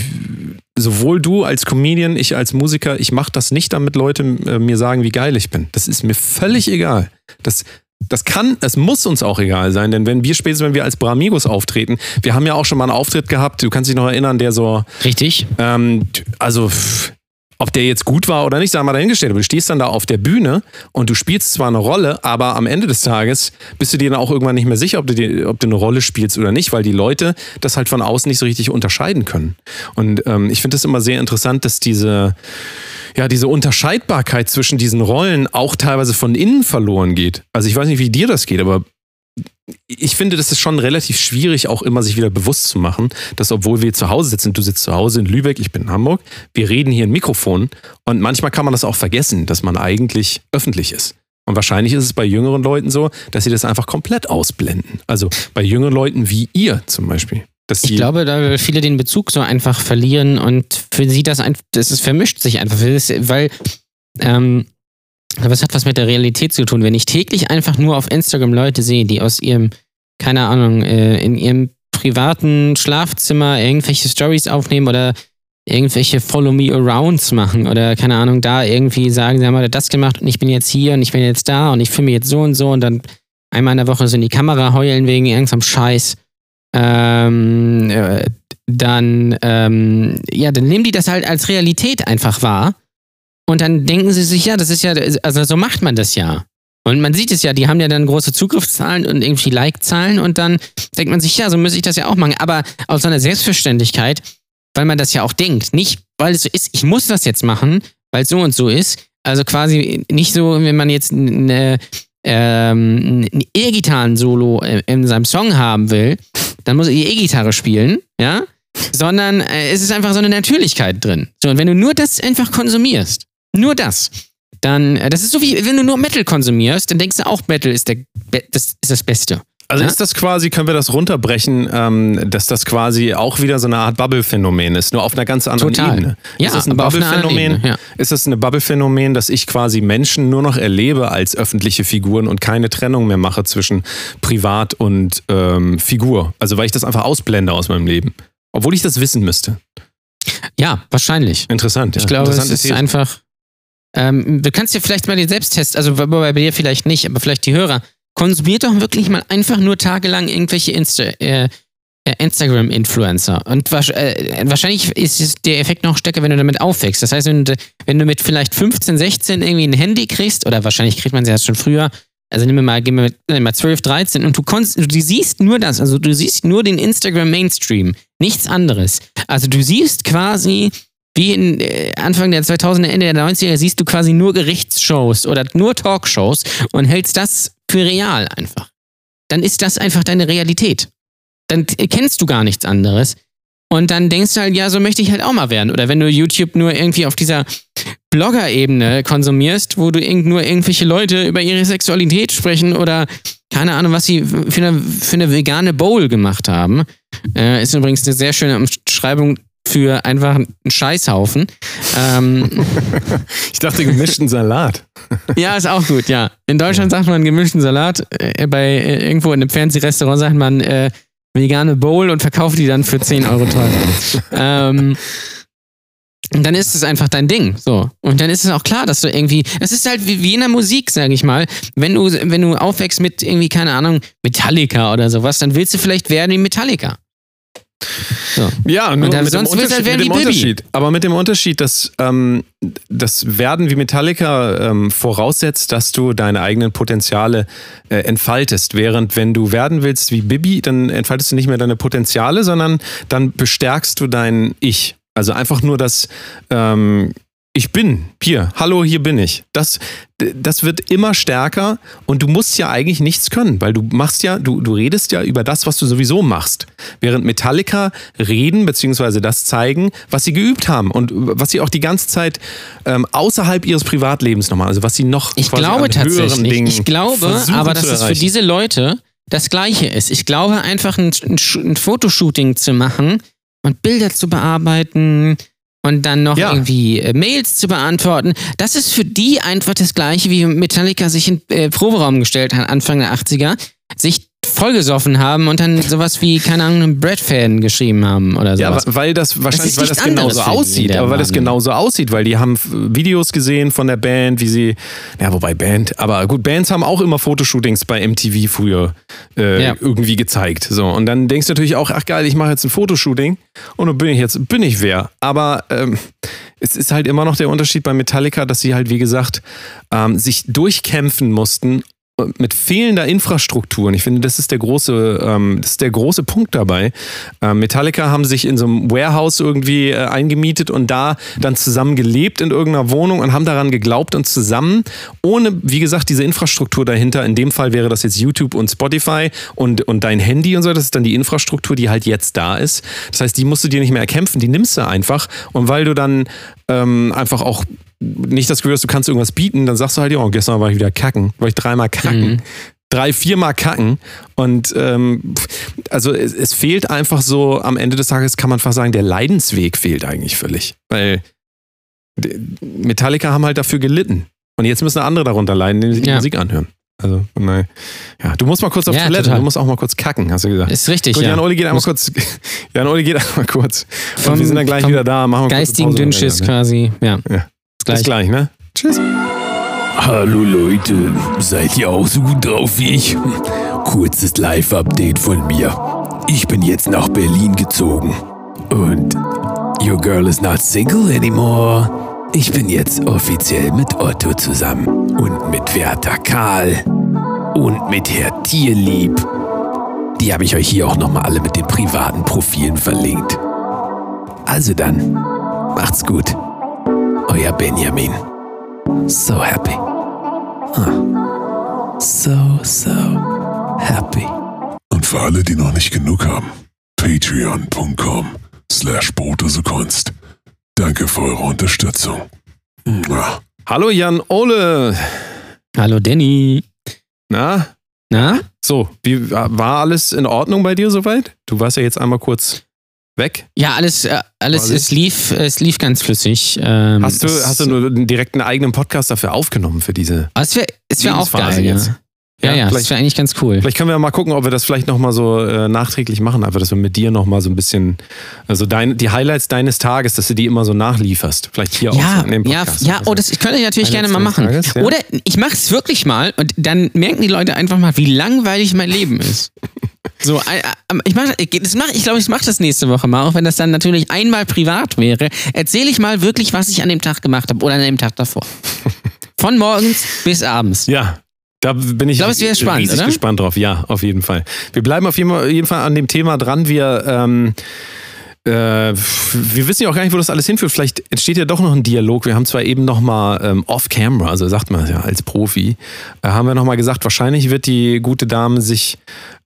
sowohl du als Comedian, ich als Musiker, ich mache das nicht, damit Leute äh, mir sagen, wie geil ich bin. Das ist mir völlig egal. Das, das kann, es muss uns auch egal sein, denn wenn wir spätestens, wenn wir als Bramigos auftreten, wir haben ja auch schon mal einen Auftritt gehabt, du kannst dich noch erinnern, der so, Richtig? ähm, also ob der jetzt gut war oder nicht, sei mal dahingestellt. Du stehst dann da auf der Bühne und du spielst zwar eine Rolle, aber am Ende des Tages bist du dir dann auch irgendwann nicht mehr sicher, ob du, dir, ob du eine Rolle spielst oder nicht, weil die Leute das halt von außen nicht so richtig unterscheiden können. Und ähm, ich finde es immer sehr interessant, dass diese, ja, diese Unterscheidbarkeit zwischen diesen Rollen auch teilweise von innen verloren geht. Also ich weiß nicht, wie dir das geht, aber ich finde, das ist schon relativ schwierig, auch immer sich wieder bewusst zu machen, dass obwohl wir zu Hause sitzen, du sitzt zu Hause in Lübeck, ich bin in Hamburg, wir reden hier in Mikrofon und manchmal kann man das auch vergessen, dass man eigentlich öffentlich ist. Und wahrscheinlich ist es bei jüngeren Leuten so, dass sie das einfach komplett ausblenden. Also bei jüngeren Leuten wie ihr zum Beispiel. Ich glaube, da viele den Bezug so einfach verlieren und für sie das einfach, ist, vermischt sich einfach, weil ähm, aber es hat was mit der Realität zu tun. Wenn ich täglich einfach nur auf Instagram Leute sehe, die aus ihrem, keine Ahnung, äh, in ihrem privaten Schlafzimmer irgendwelche Stories aufnehmen oder irgendwelche Follow Me Arounds machen oder keine Ahnung, da irgendwie sagen, sie haben das gemacht und ich bin jetzt hier und ich bin jetzt da und ich fühle mich jetzt so und so und dann einmal in der Woche so in die Kamera heulen wegen irgendeinem Scheiß. Ähm, äh, dann, ähm, ja, dann nehmen die das halt als Realität einfach wahr. Und dann denken sie sich, ja, das ist ja, also so macht man das ja. Und man sieht es ja, die haben ja dann große Zugriffszahlen und irgendwie Like-Zahlen und dann denkt man sich, ja, so müsste ich das ja auch machen. Aber aus einer Selbstverständlichkeit, weil man das ja auch denkt. Nicht, weil es so ist, ich muss das jetzt machen, weil es so und so ist. Also quasi nicht so, wenn man jetzt eine, ähm, ein E-Gitarren-Solo in seinem Song haben will, dann muss ich E-Gitarre spielen, ja, sondern äh, es ist einfach so eine Natürlichkeit drin. So, und wenn du nur das einfach konsumierst, nur das, dann, äh, das ist so wie, wenn du nur Metal konsumierst, dann denkst du auch, Metal ist, der, das, ist das Beste. Also ist das quasi, können wir das runterbrechen, ähm, dass das quasi auch wieder so eine Art Bubble-Phänomen ist, nur auf einer ganz anderen Total. Ebene. Ja, ist das ein Bubble-Phänomen? Ja. Ist das ein Bubble-Phänomen, dass ich quasi Menschen nur noch erlebe als öffentliche Figuren und keine Trennung mehr mache zwischen Privat und ähm, Figur? Also weil ich das einfach ausblende aus meinem Leben. Obwohl ich das wissen müsste. Ja, wahrscheinlich. Interessant. Ich ja. glaube, es Interessante ist These. einfach. Ähm, du kannst ja vielleicht mal den Selbsttest, also bei dir vielleicht nicht, aber vielleicht die Hörer. Konsumiert doch wirklich mal einfach nur tagelang irgendwelche Insta, äh, äh, Instagram-Influencer. Und äh, wahrscheinlich ist der Effekt noch stärker, wenn du damit aufwächst. Das heißt, wenn du, wenn du mit vielleicht 15, 16 irgendwie ein Handy kriegst, oder wahrscheinlich kriegt man es ja schon früher, also nimm mal, gehen wir mit nimm mal 12, 13 und du, du siehst nur das, also du siehst nur den Instagram Mainstream, nichts anderes. Also du siehst quasi, wie in äh, Anfang der 2000er, Ende der 90er, siehst du quasi nur Gerichtsshows oder nur Talkshows und hältst das für real einfach. Dann ist das einfach deine Realität. Dann kennst du gar nichts anderes. Und dann denkst du halt, ja, so möchte ich halt auch mal werden. Oder wenn du YouTube nur irgendwie auf dieser Blogger-Ebene konsumierst, wo du irgend nur irgendwelche Leute über ihre Sexualität sprechen oder keine Ahnung, was sie für eine, für eine vegane Bowl gemacht haben. Äh, ist übrigens eine sehr schöne Umschreibung für einfach einen Scheißhaufen. Ähm, Ich dachte gemischten Salat. ja, ist auch gut, ja. In Deutschland sagt man gemischten Salat. Äh, bei äh, irgendwo in einem Fernsehrestaurant sagt man äh, vegane Bowl und verkauft die dann für 10 Euro teuer. ähm, und dann ist es einfach dein Ding. So. Und dann ist es auch klar, dass du irgendwie. Es ist halt wie, wie in der Musik, sag ich mal. Wenn du, wenn du aufwächst mit irgendwie, keine Ahnung, Metallica oder sowas, dann willst du vielleicht werden wie Metallica. Ja, nur dann mit dem, sonst willst du Unterschied, halt werden mit dem Bibi. Unterschied. Aber mit dem Unterschied, dass ähm, das Werden wie Metallica ähm, voraussetzt, dass du deine eigenen Potenziale äh, entfaltest. Während wenn du werden willst wie Bibi, dann entfaltest du nicht mehr deine Potenziale, sondern dann bestärkst du dein Ich. Also einfach nur das ähm, ich bin hier, hallo, hier bin ich. Das, das wird immer stärker und du musst ja eigentlich nichts können, weil du machst ja, du, du redest ja über das, was du sowieso machst. Während Metallica reden beziehungsweise das zeigen, was sie geübt haben und was sie auch die ganze Zeit ähm, außerhalb ihres Privatlebens nochmal, also was sie noch Ich glaube tatsächlich, ich glaube aber, dass es für diese Leute das Gleiche ist. Ich glaube einfach ein, ein, ein Fotoshooting zu machen und Bilder zu bearbeiten und dann noch Ja. irgendwie äh, Mails zu beantworten, das ist für die einfach das Gleiche, wie Metallica sich in äh, Proberaum gestellt hat, Anfang der 80er, sich vollgesoffen haben und dann sowas wie, keine Ahnung, einen Brad-Fan geschrieben haben oder Ja, sowas. wa- weil das wahrscheinlich, weil das genauso aussieht, aber weil das genauso aussieht, weil die haben Videos gesehen von der Band, wie sie, ja, wobei Band, aber gut, Bands haben auch immer Fotoshootings bei MTV früher äh, Ja. irgendwie gezeigt. So, und dann denkst du natürlich auch, ach geil, ich mache jetzt ein Fotoshooting und dann bin ich jetzt, bin ich wer. Aber ähm, es ist halt immer noch der Unterschied bei Metallica, dass sie halt, wie gesagt, ähm, sich durchkämpfen mussten mit fehlender Infrastruktur. Und ich finde, das ist der große, ähm, das ist der große Punkt dabei. Ähm, Metallica haben sich in so einem Warehouse irgendwie äh, eingemietet und da dann zusammen gelebt in irgendeiner Wohnung und haben daran geglaubt und zusammen, ohne, wie gesagt, diese Infrastruktur dahinter, in dem Fall wäre das jetzt YouTube und Spotify und, und dein Handy und so, das ist dann die Infrastruktur, die halt jetzt da ist. Das heißt, die musst du dir nicht mehr erkämpfen, die nimmst du einfach. Und weil du dann ähm, einfach auch nicht das Gefühl hast, du kannst irgendwas bieten, dann sagst du halt, ja, gestern war ich wieder kacken, war ich dreimal kacken. Drei, viermal kacken. Und ähm, also es, es fehlt einfach so, am Ende des Tages kann man fast sagen, der Leidensweg fehlt eigentlich völlig. Weil Metallica haben halt dafür gelitten. Und jetzt müssen andere darunter leiden, indem sie die Ja. Musik anhören. Also, nein. Ja, du musst mal kurz auf Ja, Toilette, total. du musst auch mal kurz kacken, hast du gesagt. Ist richtig, Gut, ja. Jan Oli geht einmal Muss- kurz. Jan Oli geht einmal kurz. Und Vom- wir sind dann gleich wieder da. Machen wir Geistigen. Dünnschiss quasi. Ja. Ja. Bis Bis gleich, ne? Tschüss. Hallo Leute, seid ihr auch so gut drauf wie ich? Kurzes Live-Update von mir. Ich bin jetzt nach Berlin gezogen. Und your girl is not single anymore. Ich bin jetzt offiziell mit Otto zusammen. Und mit Werther Karl. Und mit Herr Tierlieb. Die habe ich euch hier auch nochmal alle mit den privaten Profilen verlinkt. Also dann, macht's gut. Euer Benjamin. So happy. Huh. So, so happy. Und für alle, die noch nicht genug haben, patreon.com slash Kunst. Danke für eure Unterstützung. Mua. Hallo Jan Ole. Hallo Danny. Na? Na? So, wie war alles in Ordnung bei dir soweit? Du warst ja jetzt einmal kurz weg. Ja, alles, äh, alles Quasi. es lief, es lief ganz flüssig. Ähm, Hast du, hast du nur direkt einen eigenen Podcast dafür aufgenommen für diese? Aber es wäre wär auch geil, jetzt? ja. Ja, ja, das wäre eigentlich ganz cool. vielleicht können wir mal gucken, ob wir das vielleicht nochmal so äh, nachträglich machen, einfach, dass wir mit dir nochmal so ein bisschen, also dein, die Highlights deines Tages, dass du die immer so nachlieferst. Vielleicht hier Ja, auch in dem ja, Podcast. ja, Also, oh, das könnte ich natürlich gerne Highlights mal machen. Tages, ja. Oder ich mache es wirklich mal und dann merken die Leute einfach mal, wie langweilig mein Leben ist. So, äh, äh, ich mache, das mach, ich glaube, ich mache das nächste Woche mal, auch wenn das dann natürlich einmal privat wäre. Erzähle ich mal wirklich, was ich an dem Tag gemacht habe oder an dem Tag davor. Von morgens bis abends. Ja. Da bin ich, Ich glaube, es wäre spannend, riesig oder? gespannt drauf. Ja, auf jeden Fall. Wir bleiben auf jeden Fall, an dem Thema dran. Wir, ähm, äh, wir wissen ja auch gar nicht, wo das alles hinführt. Vielleicht entsteht ja doch noch ein Dialog. Wir haben zwar eben noch mal ähm, off-camera, also sagt man ja als Profi, äh, haben wir noch mal gesagt, wahrscheinlich wird die gute Dame sich,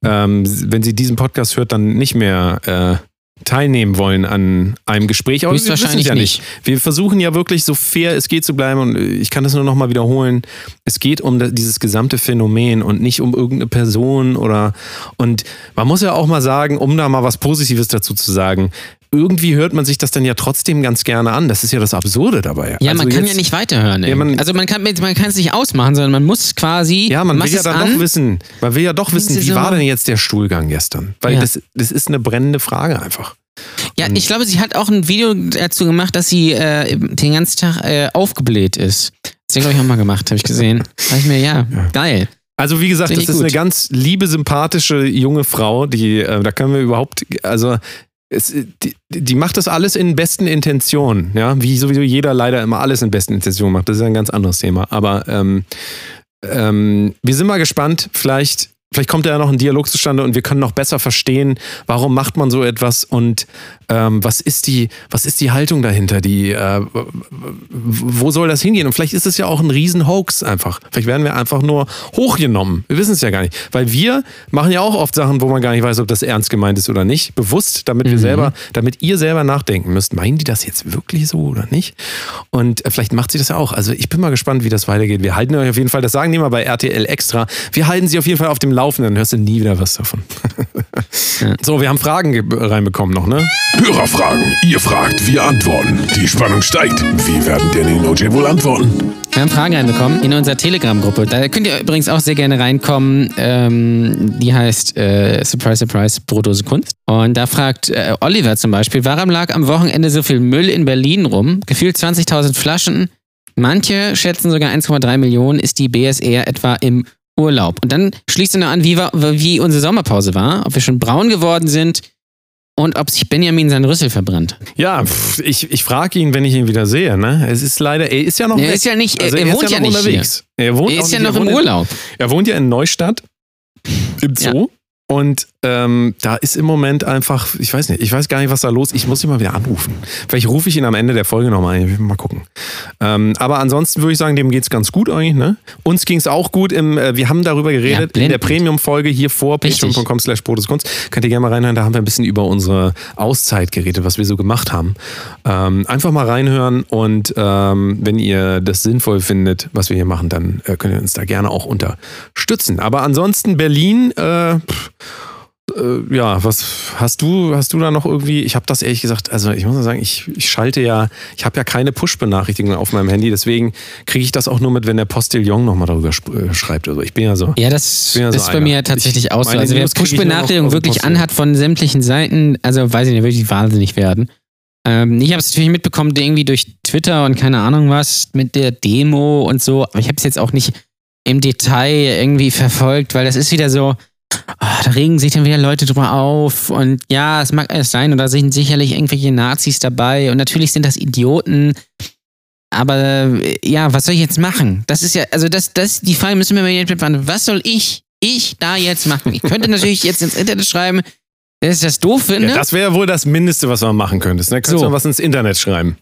ähm, wenn sie diesen Podcast hört, dann nicht mehr äh, teilnehmen wollen an einem Gespräch. Aber wir Höchstwahrscheinlich ja nicht. Wir versuchen ja wirklich so fair es geht zu bleiben und ich kann das nur noch mal wiederholen. Es geht um dieses gesamte Phänomen und nicht um irgendeine Person oder und man muss ja auch mal sagen, um da mal was Positives dazu zu sagen, irgendwie hört man sich das dann ja trotzdem ganz gerne an. Das ist ja das Absurde dabei. Ja, Also man kann jetzt- ja nicht weiterhören. Ja, man- also man kann man kann es nicht ausmachen, sondern man muss quasi. Ja, man will ja dann an, doch wissen, man will ja doch wissen, wie so- war denn jetzt der Stuhlgang gestern? Weil Ja. das, das ist eine brennende Frage einfach. Ja, ich glaube, sie hat auch ein Video dazu gemacht, dass sie äh, den ganzen Tag äh, aufgebläht ist. Das glaube ich, auch mal gemacht, habe ich gesehen. Da ich mir, ja, geil. Also wie gesagt, das ist eine gut. ganz liebe, sympathische junge Frau, die, äh, da können wir überhaupt, also es, die, die macht das alles in besten Intentionen, ja, wie sowieso jeder leider immer alles in besten Intentionen macht. Das ist ein ganz anderes Thema. Aber ähm, ähm, wir sind mal gespannt, vielleicht. Vielleicht kommt da ja noch ein Dialog zustande und wir können noch besser verstehen, warum macht man so etwas und ähm, was ist die, was ist die Haltung dahinter, die, äh, wo soll das hingehen? Und vielleicht ist es ja auch ein Riesen-Hoax einfach. Vielleicht werden wir einfach nur hochgenommen. Wir wissen es ja gar nicht. Weil wir machen ja auch oft Sachen, wo man gar nicht weiß, ob das ernst gemeint ist oder nicht. Bewusst, damit wir selber, damit ihr selber nachdenken müsst. Meinen die das jetzt wirklich so oder nicht? Und äh, vielleicht macht sie das ja auch. Also ich bin mal gespannt, wie das weitergeht. Wir halten euch auf jeden Fall, das sagen die mal bei RTL extra, wir halten sie auf jeden Fall auf dem Laufenden, dann hörst du nie wieder was davon. So, wir haben Fragen ge- reinbekommen noch, ne? Hörerfragen. Ihr fragt, wir antworten. Die Spannung steigt. Wie werden Danny und OJ wohl antworten? Wir haben Fragen reinbekommen in unserer Telegram-Gruppe. Da könnt ihr übrigens auch sehr gerne reinkommen. Ähm, die heißt äh, Surprise, Surprise, Brotdose Kunst. Und da fragt äh, Oliver zum Beispiel, warum lag am Wochenende so viel Müll in Berlin rum? Gefühlt 20.000 Flaschen. Manche schätzen sogar 1,3 Millionen. Ist die BSR etwa im Urlaub? Und dann schließt er noch an, wie, war, wie unsere Sommerpause war, ob wir schon braun geworden sind und ob sich Benjamin seinen Rüssel verbrannt. Ja, pff, ich, ich frage ihn, wenn ich ihn wieder sehe, ne? Es ist leider, er ist ja noch Er ist ja nicht- er- er ist wohnt ja noch nicht unterwegs. Er, wohnt Er ist ja noch er im wohnt in- Urlaub. Er wohnt ja in Neustadt im Ja. Und ähm, da ist im Moment einfach, ich weiß nicht, ich weiß gar nicht, was da los ist. Ich muss ihn mal wieder anrufen. Vielleicht rufe ich ihn am Ende der Folge nochmal an. Mal gucken. Ähm, aber ansonsten würde ich sagen, dem geht's ganz gut eigentlich. Ne? Uns ging's auch gut. Im, äh, wir haben darüber geredet Ja, in der Premium-Folge hier vor patreon.com slash Kunst. Könnt ihr gerne mal reinhören. Da haben wir ein bisschen über unsere Auszeit geredet, was wir so gemacht haben. Ähm, einfach mal reinhören und ähm, wenn ihr das sinnvoll findet, was wir hier machen, dann äh, könnt ihr uns da gerne auch unterstützen. Aber ansonsten Berlin, äh, pff, äh, ja, was hast du, hast du da noch irgendwie, ich habe das ehrlich gesagt, also ich muss mal sagen, ich, ich schalte ja, ich habe ja keine Push-Benachrichtigungen auf meinem Handy, deswegen kriege ich das auch nur mit, wenn der Postillon nochmal darüber äh, schreibt. Also ich bin ja so. Ja, das ja so ist bei einer. mir tatsächlich Ich- auch so. Also wer News krieg ich nur noch Push-Benachrichtigung aus dem wirklich anhat von sämtlichen Seiten, also weiß ich nicht, würde ich wahnsinnig werden. Ähm, ich habe es natürlich mitbekommen, irgendwie durch Twitter und keine Ahnung was mit der Demo und so, aber ich habe es jetzt auch nicht im Detail irgendwie verfolgt, weil das ist wieder so, ah, da regen sich dann wieder Leute drüber auf und ja, es mag alles sein und da sind sicherlich irgendwelche Nazis dabei und natürlich sind das Idioten, aber äh, ja, was soll ich jetzt machen? Das ist ja, also das, das, die Frage müssen wir mir jetzt beantworten. Was soll ich, ich da jetzt machen? Ich könnte natürlich jetzt ins Internet schreiben, dass ich das doof finde, Ja, das wäre wohl das Mindeste, was man machen könntest. Ne? Kannst So. du mal was ins Internet schreiben.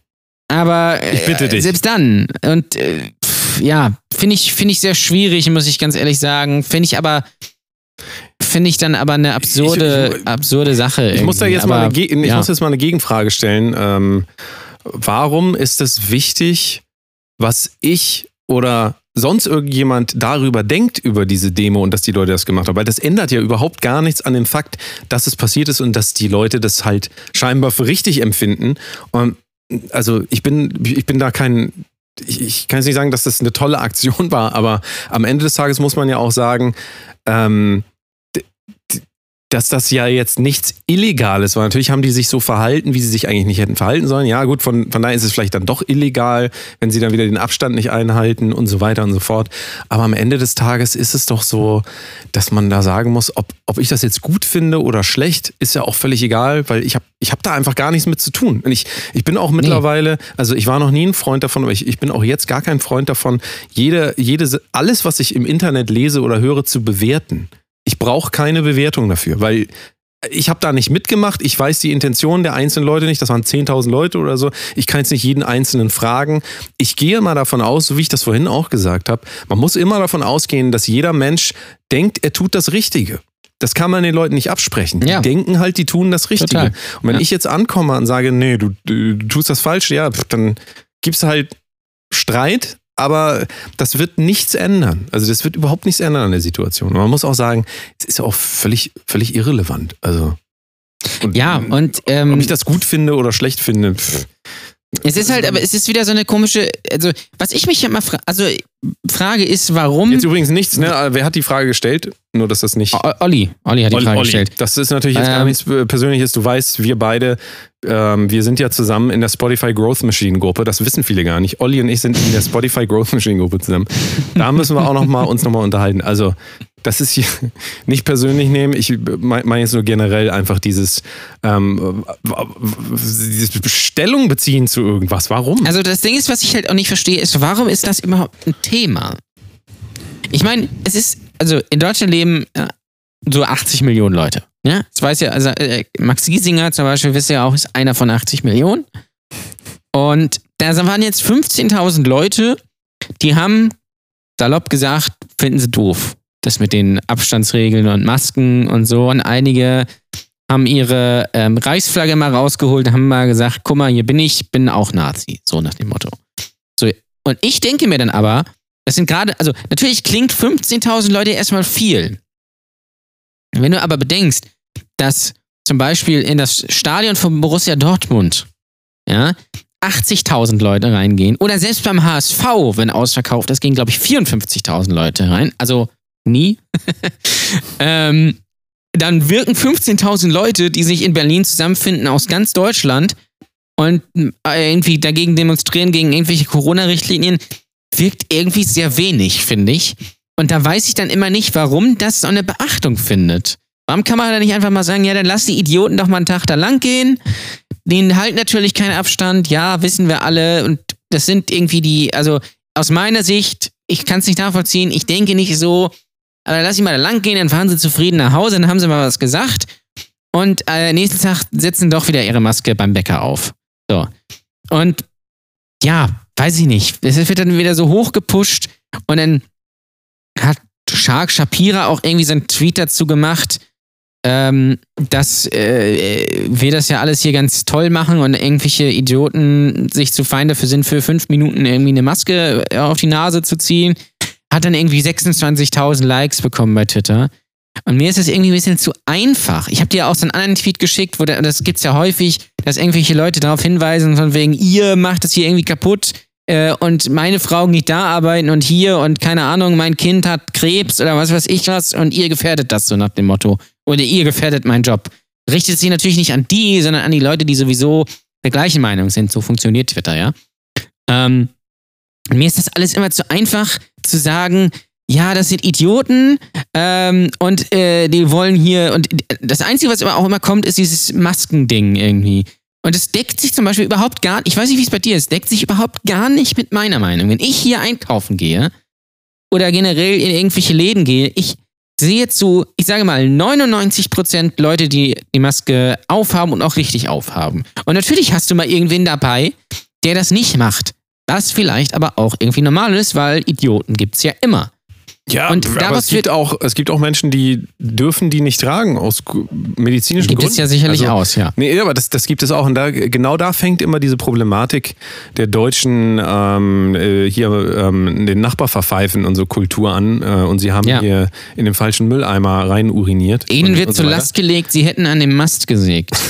aber äh, Ich bitte dich. selbst dann. Und äh, pff, ja, finde ich, finde ich sehr schwierig, muss ich ganz ehrlich sagen. Finde ich aber, finde ich dann aber eine absurde, Ich- ich- absurde Sache. Ich muss da jetzt mal Aber, eine, Ge- ich ja. muss jetzt mal eine Gegenfrage stellen. Ähm, warum ist es wichtig, was ich oder sonst irgendjemand darüber denkt, über diese Demo und dass die Leute das gemacht haben? Weil das ändert ja überhaupt gar nichts an dem Fakt, dass es passiert ist und dass die Leute das halt scheinbar für richtig empfinden. Und also ich bin, ich bin da kein. Ich, ich kann jetzt nicht sagen, dass das eine tolle Aktion war, aber am Ende des Tages muss man ja auch sagen, ähm, dass das ja jetzt nichts Illegales war. Natürlich haben die sich so verhalten, wie sie sich eigentlich nicht hätten verhalten sollen. Ja, gut, von, von daher ist es vielleicht dann doch illegal, wenn sie dann wieder den Abstand nicht einhalten und so weiter und so fort. Aber am Ende des Tages ist es doch so, dass man da sagen muss, ob, ob ich das jetzt gut finde oder schlecht, ist ja auch völlig egal, weil ich habe ich hab da einfach gar nichts mit zu tun. Und ich, ich bin auch mittlerweile, also ich war noch nie ein Freund davon, aber ich, ich bin auch jetzt gar kein Freund davon, jede, jede, alles, was ich im Internet lese oder höre, zu bewerten. Ich brauche keine Bewertung dafür, weil ich habe da nicht mitgemacht. Ich weiß die Intention der einzelnen Leute nicht. Das waren 10.000 Leute oder so. Ich kann jetzt nicht jeden Einzelnen fragen. Ich gehe mal davon aus, so wie ich das vorhin auch gesagt habe, man muss immer davon ausgehen, dass jeder Mensch denkt, er tut das Richtige. Das kann man den Leuten nicht absprechen. Die Ja. denken halt, die tun das Richtige. Total. Und wenn Ja. ich jetzt ankomme und sage, nee, du, du, du tust das falsch, ja, dann gibt's halt Streit, aber das wird nichts ändern. Also das wird überhaupt nichts ändern an der Situation. Und man muss auch sagen, es ist ja auch völlig, völlig irrelevant. Also und, Ja, und ähm, ob ich das gut finde oder schlecht finde, pff, es ist halt, aber es ist wieder so eine komische, also was ich mich immer fra also frage ist, warum jetzt übrigens nichts, ne? Wer hat die Frage gestellt? Nur, dass das nicht. O- Olli, Olli hat die Olli- Frage Olli. gestellt. Das ist natürlich jetzt gar Ähm, nichts äh, Persönliches. Du weißt, wir beide, ähm, wir sind ja zusammen in der Spotify Growth Machine Gruppe. Das wissen viele gar nicht. Olli und ich sind in der Spotify Growth Machine Gruppe zusammen. Da müssen wir auch noch mal, uns nochmal unterhalten. Also, das ist hier nicht persönlich nehmen. Ich meine mein jetzt nur generell einfach dieses, ähm, dieses Stellung beziehen zu irgendwas. Warum? Also das Ding ist, was ich halt auch nicht verstehe, ist, warum ist das überhaupt ein Thema? Ich meine, es ist, also in Deutschland leben äh, so 80 Millionen Leute. Ja, das weiß ja, also äh, Max Giesinger zum Beispiel, wisst ihr ja auch, ist einer von 80 Millionen. Und da waren jetzt 15.000 Leute, die haben, salopp gesagt, finden sie doof. Das mit den Abstandsregeln und Masken und so. Und einige haben ihre ähm, Reichsflagge mal rausgeholt haben mal gesagt, guck mal, hier bin ich, bin auch Nazi. So nach dem Motto. So, und ich denke mir dann aber, das sind gerade, also natürlich klingt 15.000 Leute erstmal viel. Wenn du aber bedenkst, dass zum Beispiel in das Stadion von Borussia Dortmund, ja, 80.000 Leute reingehen oder selbst beim HSV, wenn ausverkauft ist, gehen, glaube ich, 54.000 Leute rein. Also nie. ähm, dann wirken 15.000 Leute, die sich in Berlin zusammenfinden aus ganz Deutschland und äh, irgendwie dagegen demonstrieren, gegen irgendwelche Corona-Richtlinien, wirkt irgendwie sehr wenig, finde ich. Und da weiß ich dann immer nicht, warum das so eine Beachtung findet. Warum kann man da nicht einfach mal sagen, ja, dann lass die Idioten doch mal einen Tag da lang gehen. Denen halten natürlich keinen Abstand, ja, wissen wir alle. Und das sind irgendwie die, also aus meiner Sicht, ich kann es nicht nachvollziehen, ich denke nicht so, aber lass sie mal da lang gehen, dann fahren sie zufrieden nach Hause, dann haben sie mal was gesagt. Und äh, nächsten Tag setzen doch wieder ihre Maske beim Bäcker auf. So. Und ja, weiß ich nicht. Es wird dann wieder so hochgepusht und dann hat Shark Shapira auch irgendwie so einen Tweet dazu gemacht, ähm, dass äh, wir das ja alles hier ganz toll machen und irgendwelche Idioten sich zu fein dafür sind, für fünf Minuten irgendwie eine Maske auf die Nase zu ziehen. Hat dann irgendwie 26.000 Likes bekommen bei Twitter. Und mir ist das irgendwie ein bisschen zu einfach. Ich habe dir auch so einen anderen Tweet geschickt, wo das gibt's ja häufig, dass irgendwelche Leute darauf hinweisen, von wegen, ihr macht das hier irgendwie kaputt äh, und meine Frau geht da arbeiten und hier und keine Ahnung, mein Kind hat Krebs oder was weiß ich was und ihr gefährdet das so nach dem Motto. Oder ihr gefährdet meinen Job. Richtet sich natürlich nicht an die, sondern an die Leute, die sowieso der gleichen Meinung sind. So funktioniert Twitter, ja. Ähm, mir ist das alles immer zu einfach zu sagen, ja, das sind Idioten ähm, und äh, die wollen hier und das Einzige, was immer auch immer kommt, ist dieses Maskending irgendwie. Und es deckt sich zum Beispiel überhaupt gar ich weiß nicht, wie es bei dir ist, deckt sich überhaupt gar nicht mit meiner Meinung. Wenn ich hier einkaufen gehe oder generell in irgendwelche Läden gehe, ich sehe zu, ich sage mal, 99% Leute, die die Maske aufhaben und auch richtig aufhaben. Und natürlich hast du mal irgendwen dabei, der das nicht macht. Was vielleicht aber auch irgendwie normal ist, weil Idioten gibt's ja immer. Ja, Und aber es gibt, auch, es gibt auch Menschen, die dürfen die nicht tragen aus medizinischen Gibt Gründen. es ja sicherlich Also, aus, ja. Nee, aber das, das gibt es auch. Und da, genau da fängt immer diese Problematik der deutschen ähm, äh, hier ähm, den Nachbar verpfeifen und so Kultur an. Äh, und sie haben Ja. hier in den falschen Mülleimer rein uriniert. Ihnen und, wird und zur so weiter. Last gelegt, sie hätten an dem Mast gesägt.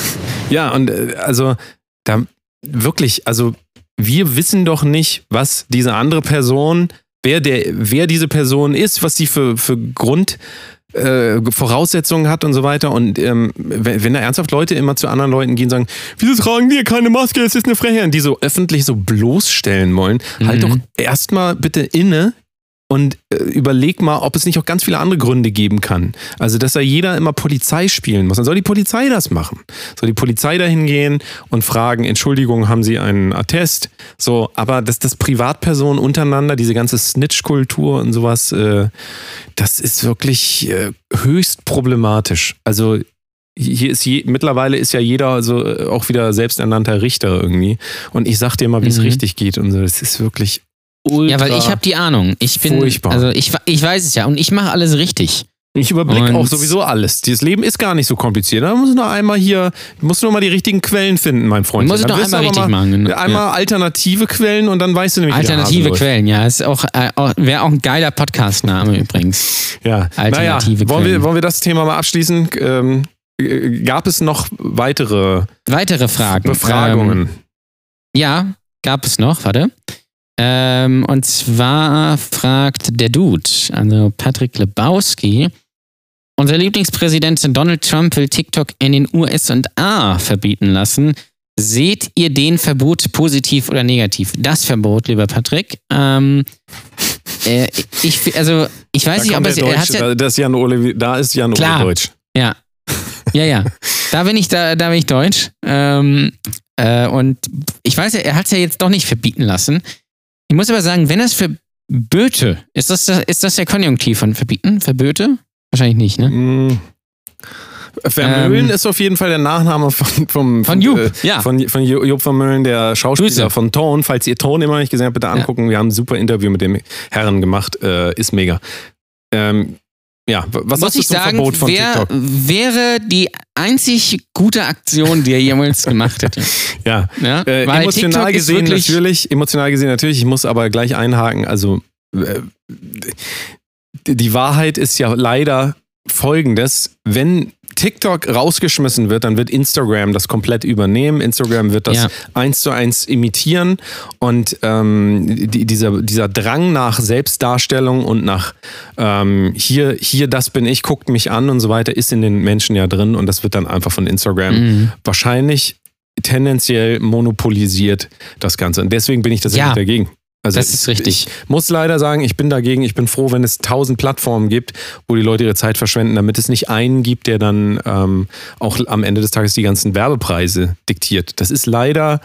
Ja, und äh, also da wirklich, also wir wissen doch nicht, was diese andere Person, wer der, wer diese Person ist, was die für, für Grund äh, Voraussetzungen hat und so weiter. Und ähm, wenn, wenn da ernsthaft Leute immer zu anderen Leuten gehen und sagen, wieso tragen die keine Maske, es ist eine Frechheit, und die so öffentlich so bloßstellen wollen, halt Mhm. doch erstmal bitte inne und äh, überleg mal, ob es nicht auch ganz viele andere Gründe geben kann. Also, dass da jeder immer Polizei spielen muss. Dann soll die Polizei das machen. Soll die Polizei dahin gehen und fragen, Entschuldigung, haben Sie einen Attest? So, aber dass das Privatpersonen untereinander, diese ganze Snitch-Kultur und sowas, äh, das ist wirklich äh, höchst problematisch. Also, hier ist je, mittlerweile ist ja jeder also auch wieder selbsternannter Richter irgendwie. Und ich sag dir mal, wie es Mhm. richtig geht und so. Das ist wirklich ultra. Ja, weil ich habe die Ahnung. Ich bin, Furchtbar. also ich, ich weiß es ja und ich mache alles richtig. Ich überblicke auch sowieso alles. Dieses Leben ist gar nicht so kompliziert. Da muss nur einmal hier, musst nur mal die richtigen Quellen finden, mein Freund. Muss ich noch einmal richtig mal, machen. genau. Einmal alternative Quellen und dann weißt du nämlich, Alternative. Quellen, ja. Ist auch, äh, wäre auch ein geiler Podcast-Name übrigens. Ja, Alternative naja, wollen wir, Quellen. wollen wir das Thema mal abschließen? Ähm, äh, gab es noch weitere Weitere Fragen. Befragungen? Ähm, ja, gab es noch, warte. Ähm, und zwar fragt der Dude, also Patrick Lebowski, unser Lieblingspräsident Donald Trump will TikTok in den USA verbieten lassen. Seht ihr den Verbot positiv oder negativ? Das Verbot, lieber Patrick. Ähm, äh, ich, also, ich weiß da nicht, ob es, der er hat Deutsche, ja, da, das ist Jan Ole, da ist Jan Klar. Ole Deutsch. ja. Ja, ja. Da bin ich, da, da bin ich deutsch. Ähm, äh, und ich weiß er hat es ja jetzt doch nicht verbieten lassen. Ich muss aber sagen, wenn es verböte, ist das, der- ist das der Konjunktiv von verbieten? Verböte? Wahrscheinlich nicht, ne? Mm. Vermöhlen Ähm, ist auf jeden Fall der Nachname von, vom, Von Jupp, äh, ja. Von, von Ju- Jupp Vermöhlen, der Schauspieler Grüße. von Tone. Falls ihr Tone immer noch nicht gesehen habt, bitte angucken. Wir haben ein super Interview mit dem Herren gemacht. Äh, ist mega. Ähm, ja, was Muss ich zum sagen, Verbot von wär, TikTok? wäre die einzig gute Aktion, die er jemals gemacht hätte. Ja, Ja? äh, emotional TikTok gesehen natürlich, emotional gesehen natürlich. Ich muss aber gleich einhaken. Also äh, die Wahrheit ist ja leider folgendes: Wenn TikTok rausgeschmissen wird, dann wird Instagram das komplett übernehmen. Instagram wird das Ja. eins zu eins imitieren und ähm, die, dieser, dieser Drang nach Selbstdarstellung und nach ähm, hier, hier, das bin ich, guckt mich an und so weiter, ist in den Menschen ja drin und das wird dann einfach von Instagram Mhm. wahrscheinlich tendenziell monopolisiert, das Ganze. Und deswegen bin ich das Ja. dagegen. Also Das ist richtig. Ich muss leider sagen, ich bin dagegen. Ich bin froh, wenn es tausend Plattformen gibt, wo die Leute ihre Zeit verschwenden, damit es nicht einen gibt, der dann ähm, auch am Ende des Tages die ganzen Werbepreise diktiert. Das ist leider,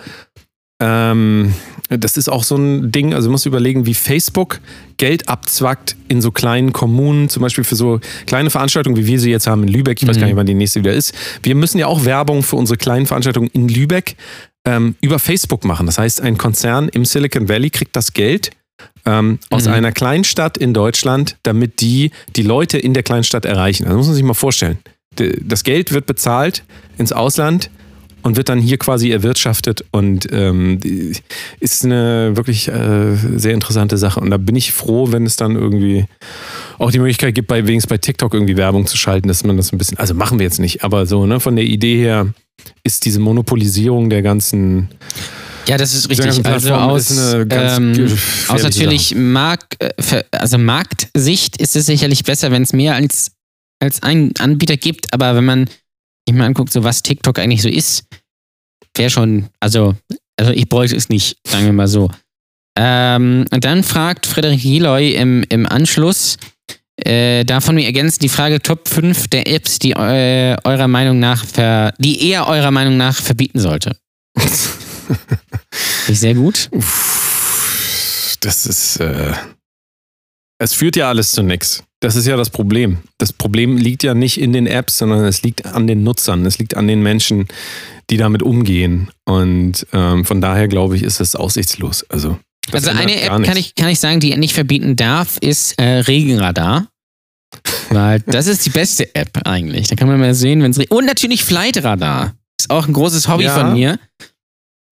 ähm, das ist auch so ein Ding. Also, du musst überlegen, wie Facebook Geld abzwackt in so kleinen Kommunen, zum Beispiel für so kleine Veranstaltungen, wie wir sie jetzt haben in Lübeck. Ich weiß Mhm. gar nicht, wann die nächste wieder ist. Wir müssen ja auch Werbung für unsere kleinen Veranstaltungen in Lübeck ähm, über Facebook machen. Das heißt, ein Konzern im Silicon Valley kriegt das Geld ähm, aus Mhm. einer Kleinstadt in Deutschland, damit die die Leute in der Kleinstadt erreichen. Das muss man sich mal vorstellen. Das Geld wird bezahlt ins Ausland und wird dann hier quasi erwirtschaftet und ähm, ist eine wirklich äh, sehr interessante Sache. Und da bin ich froh, wenn es dann irgendwie auch die Möglichkeit gibt, bei wenigstens bei TikTok irgendwie Werbung zu schalten, dass man das ein bisschen, also machen wir jetzt nicht, aber so, ne, von der Idee her ist diese Monopolisierung der ganzen Ja, das ist richtig. Also aus, ähm, aus natürlich Mark, äh, also Marktsicht ist es sicherlich besser, wenn es mehr als, als einen Anbieter gibt, aber wenn man sich mal anguckt, so was TikTok eigentlich so ist, wäre schon, also, also ich bräuchte es nicht, sagen wir mal so. Ähm, und dann fragt Frederik Giloy im, im Anschluss, äh, davon mir ergänzt die Frage Top 5 der Apps, die äh, eurer Meinung nach ver, die er eurer Meinung nach verbieten sollte. Finde ich sehr gut. Uff, das ist. Äh, es führt ja alles zu nichts. Das ist ja das Problem. Das Problem liegt ja nicht in den Apps, sondern es liegt an den Nutzern. Es liegt an den Menschen, die damit umgehen. Und ähm, von daher glaube ich, ist es aussichtslos. Also Das also eine App kann ich, kann ich sagen, die er nicht verbieten darf, ist äh, Regenradar. Weil das ist die beste App eigentlich. Da kann man mal sehen, wenn es Und natürlich Flightradar. Ist auch ein großes Hobby Ja. von mir.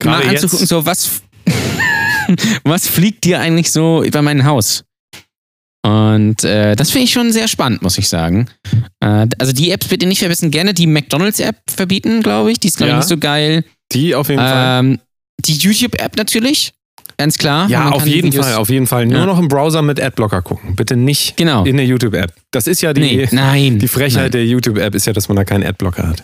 Gerade mal jetzt. anzugucken, so was, was fliegt dir eigentlich so über mein Haus? Und äh, das finde ich schon sehr spannend, muss ich sagen. Äh, also die Apps bitte nicht verbieten. Gerne die McDonalds-App verbieten, glaube ich. Die ist, glaube Ja. ich, nicht so geil. Die auf jeden Fall. Ähm, die YouTube-App natürlich. Ganz klar. Ja, auf jeden Videos- Fall, auf jeden Fall. Nur Ja. noch im Browser mit Adblocker gucken. Bitte nicht Genau. in der YouTube-App. Das ist ja die, nee, nein. die Frechheit Nein. der YouTube-App, ist ja, dass man da keinen Adblocker hat.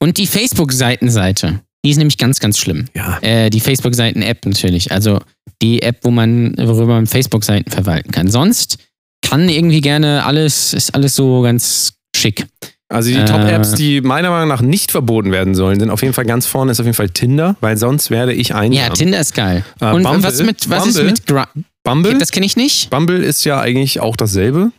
Und die Facebook-Seitenseite. Die ist nämlich ganz, ganz schlimm. Ja. Äh, die Facebook-Seiten-App natürlich. Also die App, wo man, worüber man Facebook-Seiten verwalten kann. Sonst kann irgendwie gerne alles, ist alles so ganz schick. Also die Äh. Top-Apps, die meiner Meinung nach nicht verboten werden sollen, sind auf jeden Fall ganz vorne, ist auf jeden Fall Tinder, weil sonst werde ich einsam. Ja, Tinder ist geil. Äh, Und Bumble? was mit, was ist mit Gra Bumble? Das kenne ich nicht. Bumble ist ja eigentlich auch dasselbe,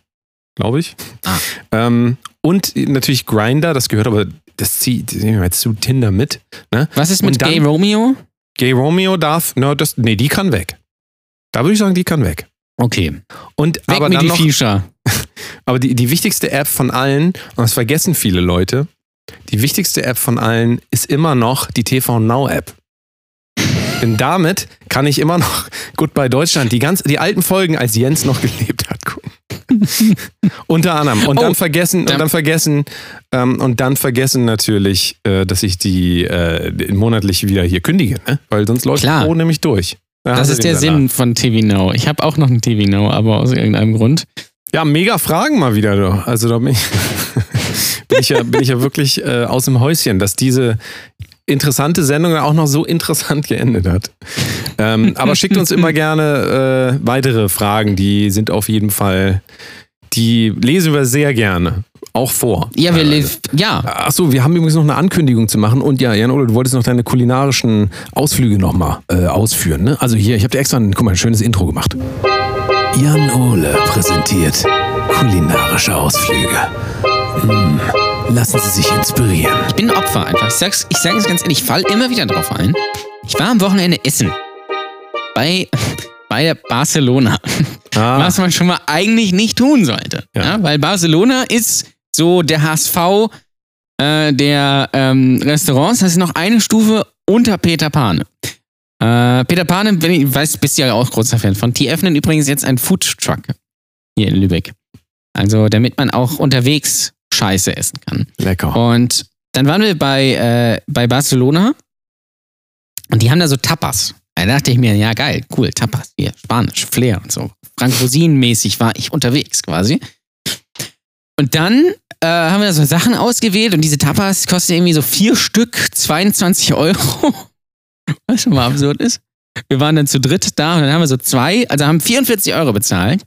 glaube ich. Ah. Ähm, und natürlich Grinder, das gehört aber, das zieht jetzt zu Tinder mit. Ne? Was ist mit dann- Gay Romeo? Gay Romeo darf, no, das, nee, die kann weg. Da würde ich sagen, die kann weg. Okay. Und Weg aber mit die noch, Feature. aber die, die wichtigste App von allen, und das vergessen viele Leute, die wichtigste App von allen ist immer noch die TV Now App. Denn damit kann ich immer noch Goodbye Deutschland, die, ganz, die alten Folgen, als Jens noch gelebt hat, gucken. Unter anderem. Und Oh, dann vergessen, da- und dann vergessen, ähm, und dann vergessen natürlich, äh, dass ich die äh, monatlich wieder hier kündige, ne? Weil sonst läuft. Pro nämlich durch. Da Das ist der Salat. Sinn von TV Now. Ich habe auch noch ein TV Now, aber aus irgendeinem Grund. Ja, mega Fragen mal wieder. Du. Also da bin ich, bin ich, ja, bin ich ja wirklich äh, aus dem Häuschen, dass diese interessante Sendung auch noch so interessant geendet hat. Ähm, aber schickt uns immer gerne äh, weitere Fragen, die sind auf jeden Fall, die lesen wir sehr gerne. Auch vor. Ja, wir live. Ja. Achso, wir haben übrigens noch eine Ankündigung zu machen. Und ja, Jan-Ole, du wolltest noch deine kulinarischen Ausflüge nochmal äh, ausführen. Ne? Also hier, ich habe dir extra ein, guck mal, ein schönes Intro gemacht. Jan-Ole präsentiert kulinarische Ausflüge. Hm, lassen Sie sich inspirieren. Ich bin ein Opfer einfach. Ich sag's, ich sage es ganz ehrlich, ich fall immer wieder drauf ein. Ich war am Wochenende essen. Bei, bei Barcelona. Ah, Was man schon mal eigentlich nicht tun sollte. Ja. Ja. weil Barcelona ist so der HSV äh, der ähm, Restaurants. Das ist noch eine Stufe unter Peter Pane. Äh, Peter Pane, wenn ich weiß, bist du ja auch großer Fan von. Die öffnen übrigens jetzt einen Food Truck hier in Lübeck. Also, damit man auch unterwegs Scheiße essen kann. lecker. Und dann waren wir bei, äh, bei Barcelona und die haben da so Tapas. Da dachte ich mir, ja geil, cool, Tapas, hier, Spanisch, Flair und so. Frank Rosin-mäßig war ich unterwegs quasi. Und dann äh, haben wir da so Sachen ausgewählt und diese Tapas kosten irgendwie so vier Stück 22 Euro. Was schon mal absurd ist. Wir waren dann zu dritt da und dann haben wir so zwei, also haben 44 Euro bezahlt.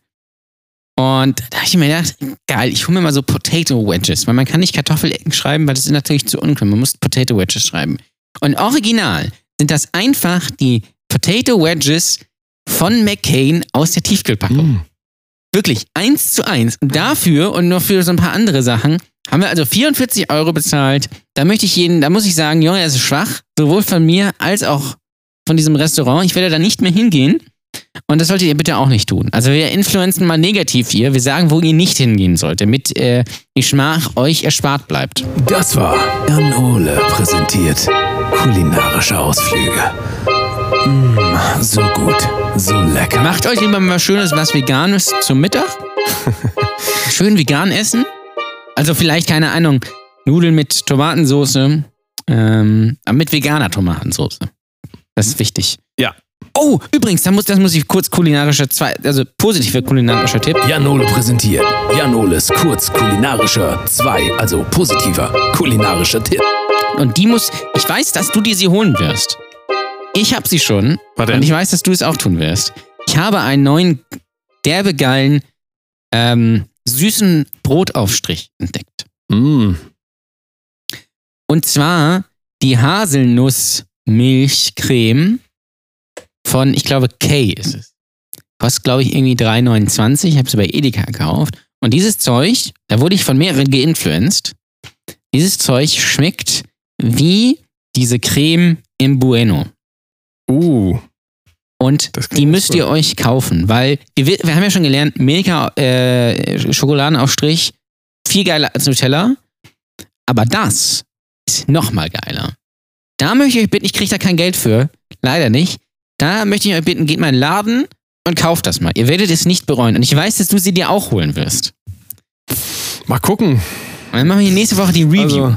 Und da habe ich mir gedacht, geil, ich hole mir mal so Potato Wedges, weil man kann nicht Kartoffelecken schreiben, weil das ist natürlich zu uncool. Man muss Potato Wedges schreiben. Und original sind das einfach die Potato Wedges von McCain aus der Tiefkühlpackung. Mm. Wirklich, eins zu eins. Und dafür und noch für so ein paar andere Sachen haben wir also 44 Euro bezahlt. Da möchte ich jeden, da muss ich sagen, Junge, das ist schwach. Sowohl von mir als auch von diesem Restaurant. Ich werde da nicht mehr hingehen. Und das solltet ihr bitte auch nicht tun. Also wir influenzen mal negativ hier. Wir sagen, wo ihr nicht hingehen sollt, damit äh, die Schmach euch erspart bleibt. Das war Jan Ole präsentiert kulinarische Ausflüge. Mm, so gut, so lecker. Macht euch lieber mal schönes was Veganes zum Mittag. Schön vegan essen. Also vielleicht, keine Ahnung, Nudeln mit Tomatensauce. Ähm, aber mit veganer Tomatensauce. Das ist wichtig. Ja. Oh, übrigens, da muss, das muss ich kurz kulinarischer, zwei, also positiver kulinarischer Tipp. Jan Ole präsentiert Jan Oles kurz kulinarischer 2, also positiver kulinarischer Tipp. Und die muss, ich weiß, dass du dir sie holen wirst. Ich habe sie schon. Denn? Und ich weiß, dass du es auch tun wirst. Ich habe einen neuen, derbe geilen, ähm, süßen Brotaufstrich entdeckt. Mm. Und zwar die Haselnussmilchcreme von, ich glaube, Kay ist es. Kostet, glaube ich, irgendwie 3,29. Ich habe sie bei Edeka gekauft. Und dieses Zeug, da wurde ich von mehreren geinfluenced. Dieses Zeug schmeckt wie diese Creme im Bueno. Uh. Und die müsst ihr euch kaufen, weil wir, wir haben ja schon gelernt, Milka äh, Schokoladenaufstrich, viel geiler als Nutella. Aber das ist noch mal geiler. Da möchte ich euch bitten, ich kriege da kein Geld für, leider nicht. Da möchte ich euch bitten, geht mal in den Laden und kauft das mal. Ihr werdet es nicht bereuen. Und ich weiß, dass du sie dir auch holen wirst. Mal gucken. Und dann machen wir hier nächste Woche die Review. Also,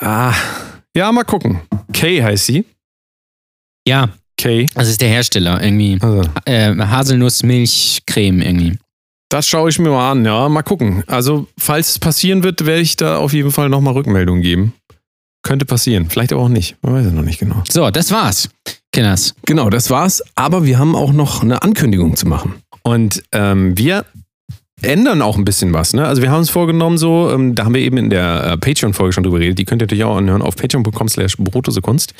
ah, ja, mal gucken. Kay heißt sie. Ja, Kay. das ist der Hersteller irgendwie. Also, Äh, Haselnuss-Milchcreme irgendwie. das schaue ich mir mal an, ja, mal gucken. Also, falls es passieren wird, werde ich da auf jeden Fall nochmal Rückmeldung geben. Könnte passieren, vielleicht aber auch nicht. Man weiß es noch nicht genau. So, das war's. Kinders. Genau, das war's. Aber wir haben auch noch eine Ankündigung zu machen. Und ähm, wir ändern auch ein bisschen was. Ne? Also wir haben uns vorgenommen, so, ähm, da haben wir eben in der äh, Patreon-Folge schon drüber geredet. Die könnt ihr natürlich auch anhören auf patreon.com slash Kunst.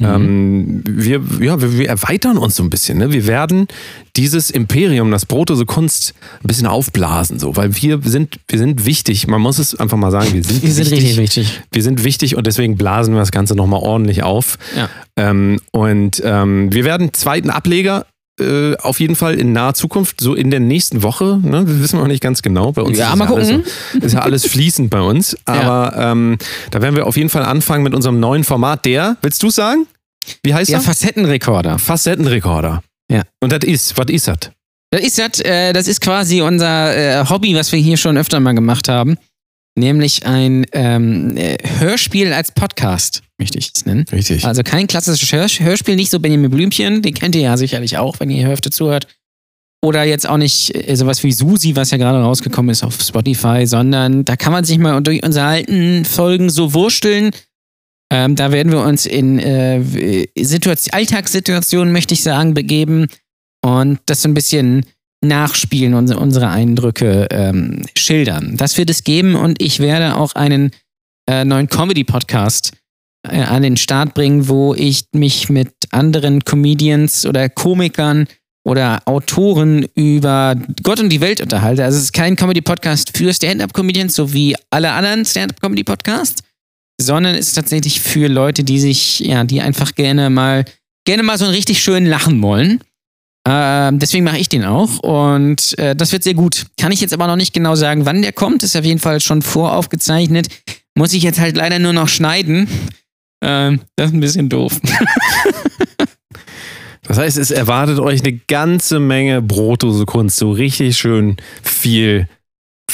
Ähm, wir, ja, wir, wir erweitern uns so ein bisschen. Ne? Wir werden dieses Imperium, das Brotose Kunst, ein bisschen aufblasen, so, weil wir sind, wir sind wichtig. Man muss es einfach mal sagen, wir sind, Wir sind wichtig. richtig wichtig. Wir sind wichtig und deswegen blasen wir das Ganze nochmal ordentlich auf. Ja. Ähm, und ähm, wir werden einen zweiten Ableger äh, auf jeden Fall in naher Zukunft, so in der nächsten Woche. Ne? Das wissen wir noch nicht ganz genau. Bei uns Ja, ist mal alles gucken. So, ist ja alles fließend bei uns. Aber ähm, da werden wir auf jeden Fall anfangen mit unserem neuen Format. Der, willst du sagen? Wie heißt Ja, er? Facettenrekorder. Facettenrekorder. Ja. Und das ist, was ist das? Das ist, das, äh, das ist quasi unser äh, Hobby, was wir hier schon öfter mal gemacht haben. Nämlich ein ähm, äh, Hörspiel als Podcast, möchte ich es nennen. Richtig. Also kein klassisches Hör Hörspiel, nicht so Benjamin Blümchen, den kennt ihr ja sicherlich auch, wenn ihr hier öfter zuhört. Oder jetzt auch nicht äh, sowas wie Susi, was ja gerade rausgekommen ist auf Spotify, sondern da kann man sich mal durch unsere alten Folgen so wursteln. Ähm, da werden wir uns in äh, Situation, Alltagssituationen, möchte ich sagen, begeben und das so ein bisschen nachspielen, unsere, unsere Eindrücke ähm, schildern. Das wird es geben und ich werde auch einen äh, neuen Comedy-Podcast äh, an den Start bringen, wo ich mich mit anderen Comedians oder Komikern oder Autoren über Gott und die Welt unterhalte. Also es ist kein Comedy-Podcast für Stand-Up-Comedians, so wie alle anderen Stand-Up-Comedy-Podcasts, sondern es ist tatsächlich für Leute, die sich, ja, die einfach gerne mal, gerne mal so einen richtig schönen Lachen wollen. Ähm, deswegen mache ich den auch und äh, das wird sehr gut. Kann ich jetzt aber noch nicht genau sagen, wann der kommt. Ist auf jeden Fall schon voraufgezeichnet. Muss ich jetzt halt leider nur noch schneiden. Ähm, das ist ein bisschen doof. Das heißt, es erwartet euch eine ganze Menge Brotdose Kunst, so richtig schön viel,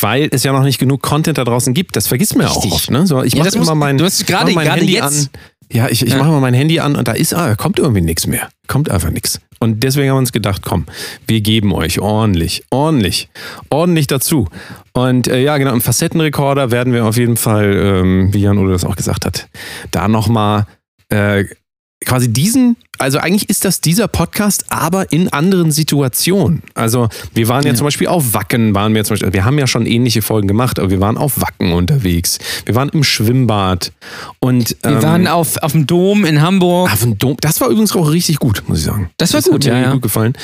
weil es ja noch nicht genug Content da draußen gibt. Das vergisst man ja auch oft. Ne? So, ich Ja, mache muss- immer mein, du hast gerade- mach mein Handy jetzt- an. Ja, ich, ich Ja. mache mal mein Handy an und da ist, ah, kommt irgendwie nichts mehr. Kommt einfach nichts. Und deswegen haben wir uns gedacht, komm, wir geben euch ordentlich, ordentlich, ordentlich dazu. Und äh, ja, genau, im Facettenrekorder werden wir auf jeden Fall, ähm, wie Jan Udo das auch gesagt hat, da nochmal äh, quasi diesen, also eigentlich ist das dieser Podcast, aber in anderen Situationen. Also wir waren ja, Ja. zum Beispiel auf Wacken, waren wir zum Beispiel, wir haben ja schon ähnliche Folgen gemacht, aber wir waren auf Wacken unterwegs. Wir waren im Schwimmbad und Wir ähm, waren auf, auf dem Dom in Hamburg. auf dem Dom. Das war übrigens auch richtig gut, muss ich sagen. Das war hat gut, mir ja, ja. gut gefallen.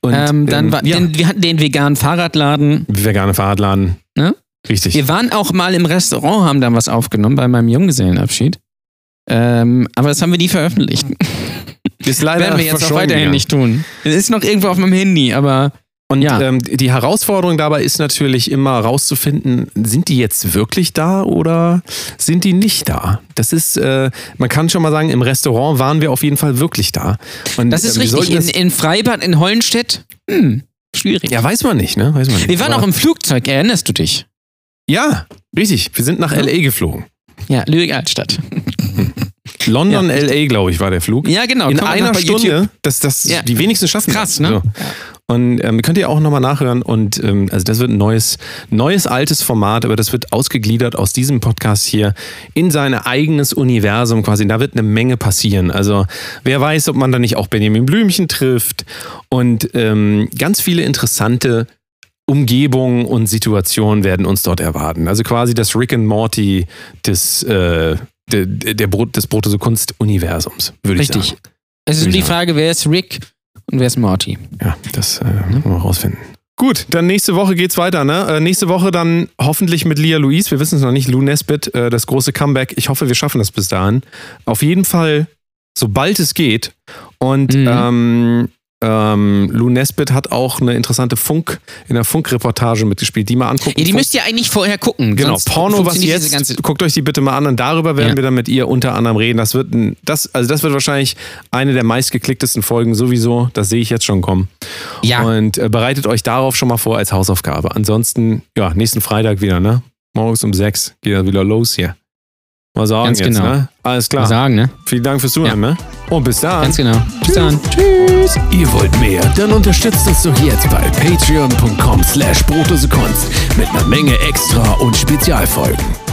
Und ähm, dann ähm, war, ja, den, wir hatten den veganen Fahrradladen. vegane Fahrradladen. Ne? Richtig. Wir waren auch mal im Restaurant, haben dann was aufgenommen bei meinem Junggesellenabschied. Ähm, aber das haben wir nie veröffentlicht. Ist leider Werden wir jetzt auch weiterhin gegangen. nicht tun. Es ist noch irgendwo auf meinem Handy, aber Und Ja. ähm, die Herausforderung dabei ist natürlich immer rauszufinden, sind die jetzt wirklich da oder sind die nicht da? Das ist, äh, man kann schon mal sagen, im Restaurant waren wir auf jeden Fall wirklich da. Und, das ist äh, wir richtig. In, in Freibad in Hollenstedt, hm, schwierig. ja, weiß man nicht, ne? Weiß man nicht. wir waren Aber- auch im Flugzeug, erinnerst du dich? Ja, richtig. Wir sind nach Ja. LA geflogen. Ja, Lübeck Altstadt. London, Ja, LA, glaube ich, war der Flug. Ja, genau. In einer Stunde, YouTube- das, das Ja. die wenigsten schaffen. Krass, ne? So. Und ähm, könnt ihr auch nochmal nachhören. Und ähm, also das wird ein neues, neues, altes Format, aber das wird ausgegliedert aus diesem Podcast hier in sein eigenes Universum quasi. Da wird eine Menge passieren. Also wer weiß, ob man da nicht auch Benjamin Blümchen trifft und ähm, ganz viele interessante Umgebungen und Situationen werden uns dort erwarten. Also quasi das Rick and Morty des, äh, der, der Brot, des Brotose Kunst-Universums, würde ich Richtig. sagen. Es ist Würde die. Frage, wer ist Rick und wer ist Morty? Ja, das äh, wollen wir rausfinden. Gut, dann nächste Woche geht's weiter. Ne? Äh, nächste Woche dann hoffentlich mit Lia Louise. Wir wissen es noch nicht. Lou Nesbitt, äh, das große Comeback. Ich hoffe, wir schaffen das bis dahin. Auf jeden Fall, sobald es geht. Und Mhm. ähm, ähm, Lou Nesbitt hat auch eine interessante Funk, in der Funkreportage mitgespielt, die mal angucken. Ja, die Funk- müsst ihr eigentlich vorher gucken. Genau, Porno, was jetzt, ganze- guckt euch die bitte mal an und darüber werden Ja. wir dann mit ihr unter anderem reden. Das wird, das, also das wird wahrscheinlich eine der meistgeklicktesten Folgen sowieso, das sehe ich jetzt schon kommen. Ja. Und äh, bereitet euch darauf schon mal vor als Hausaufgabe. Ansonsten, ja, nächsten Freitag wieder, ne? Morgens um sechs geht er wieder los hier. Mal sagen Ganz jetzt, genau. ne? Alles klar. sagen, ne? Vielen Dank fürs Zuhören, ne? Und bis dann. Ganz genau. Bis dann. Tschüss. Ihr wollt mehr? Dann unterstützt uns doch jetzt bei patreon.com slash Kunst mit einer Menge Extra und Spezialfolgen.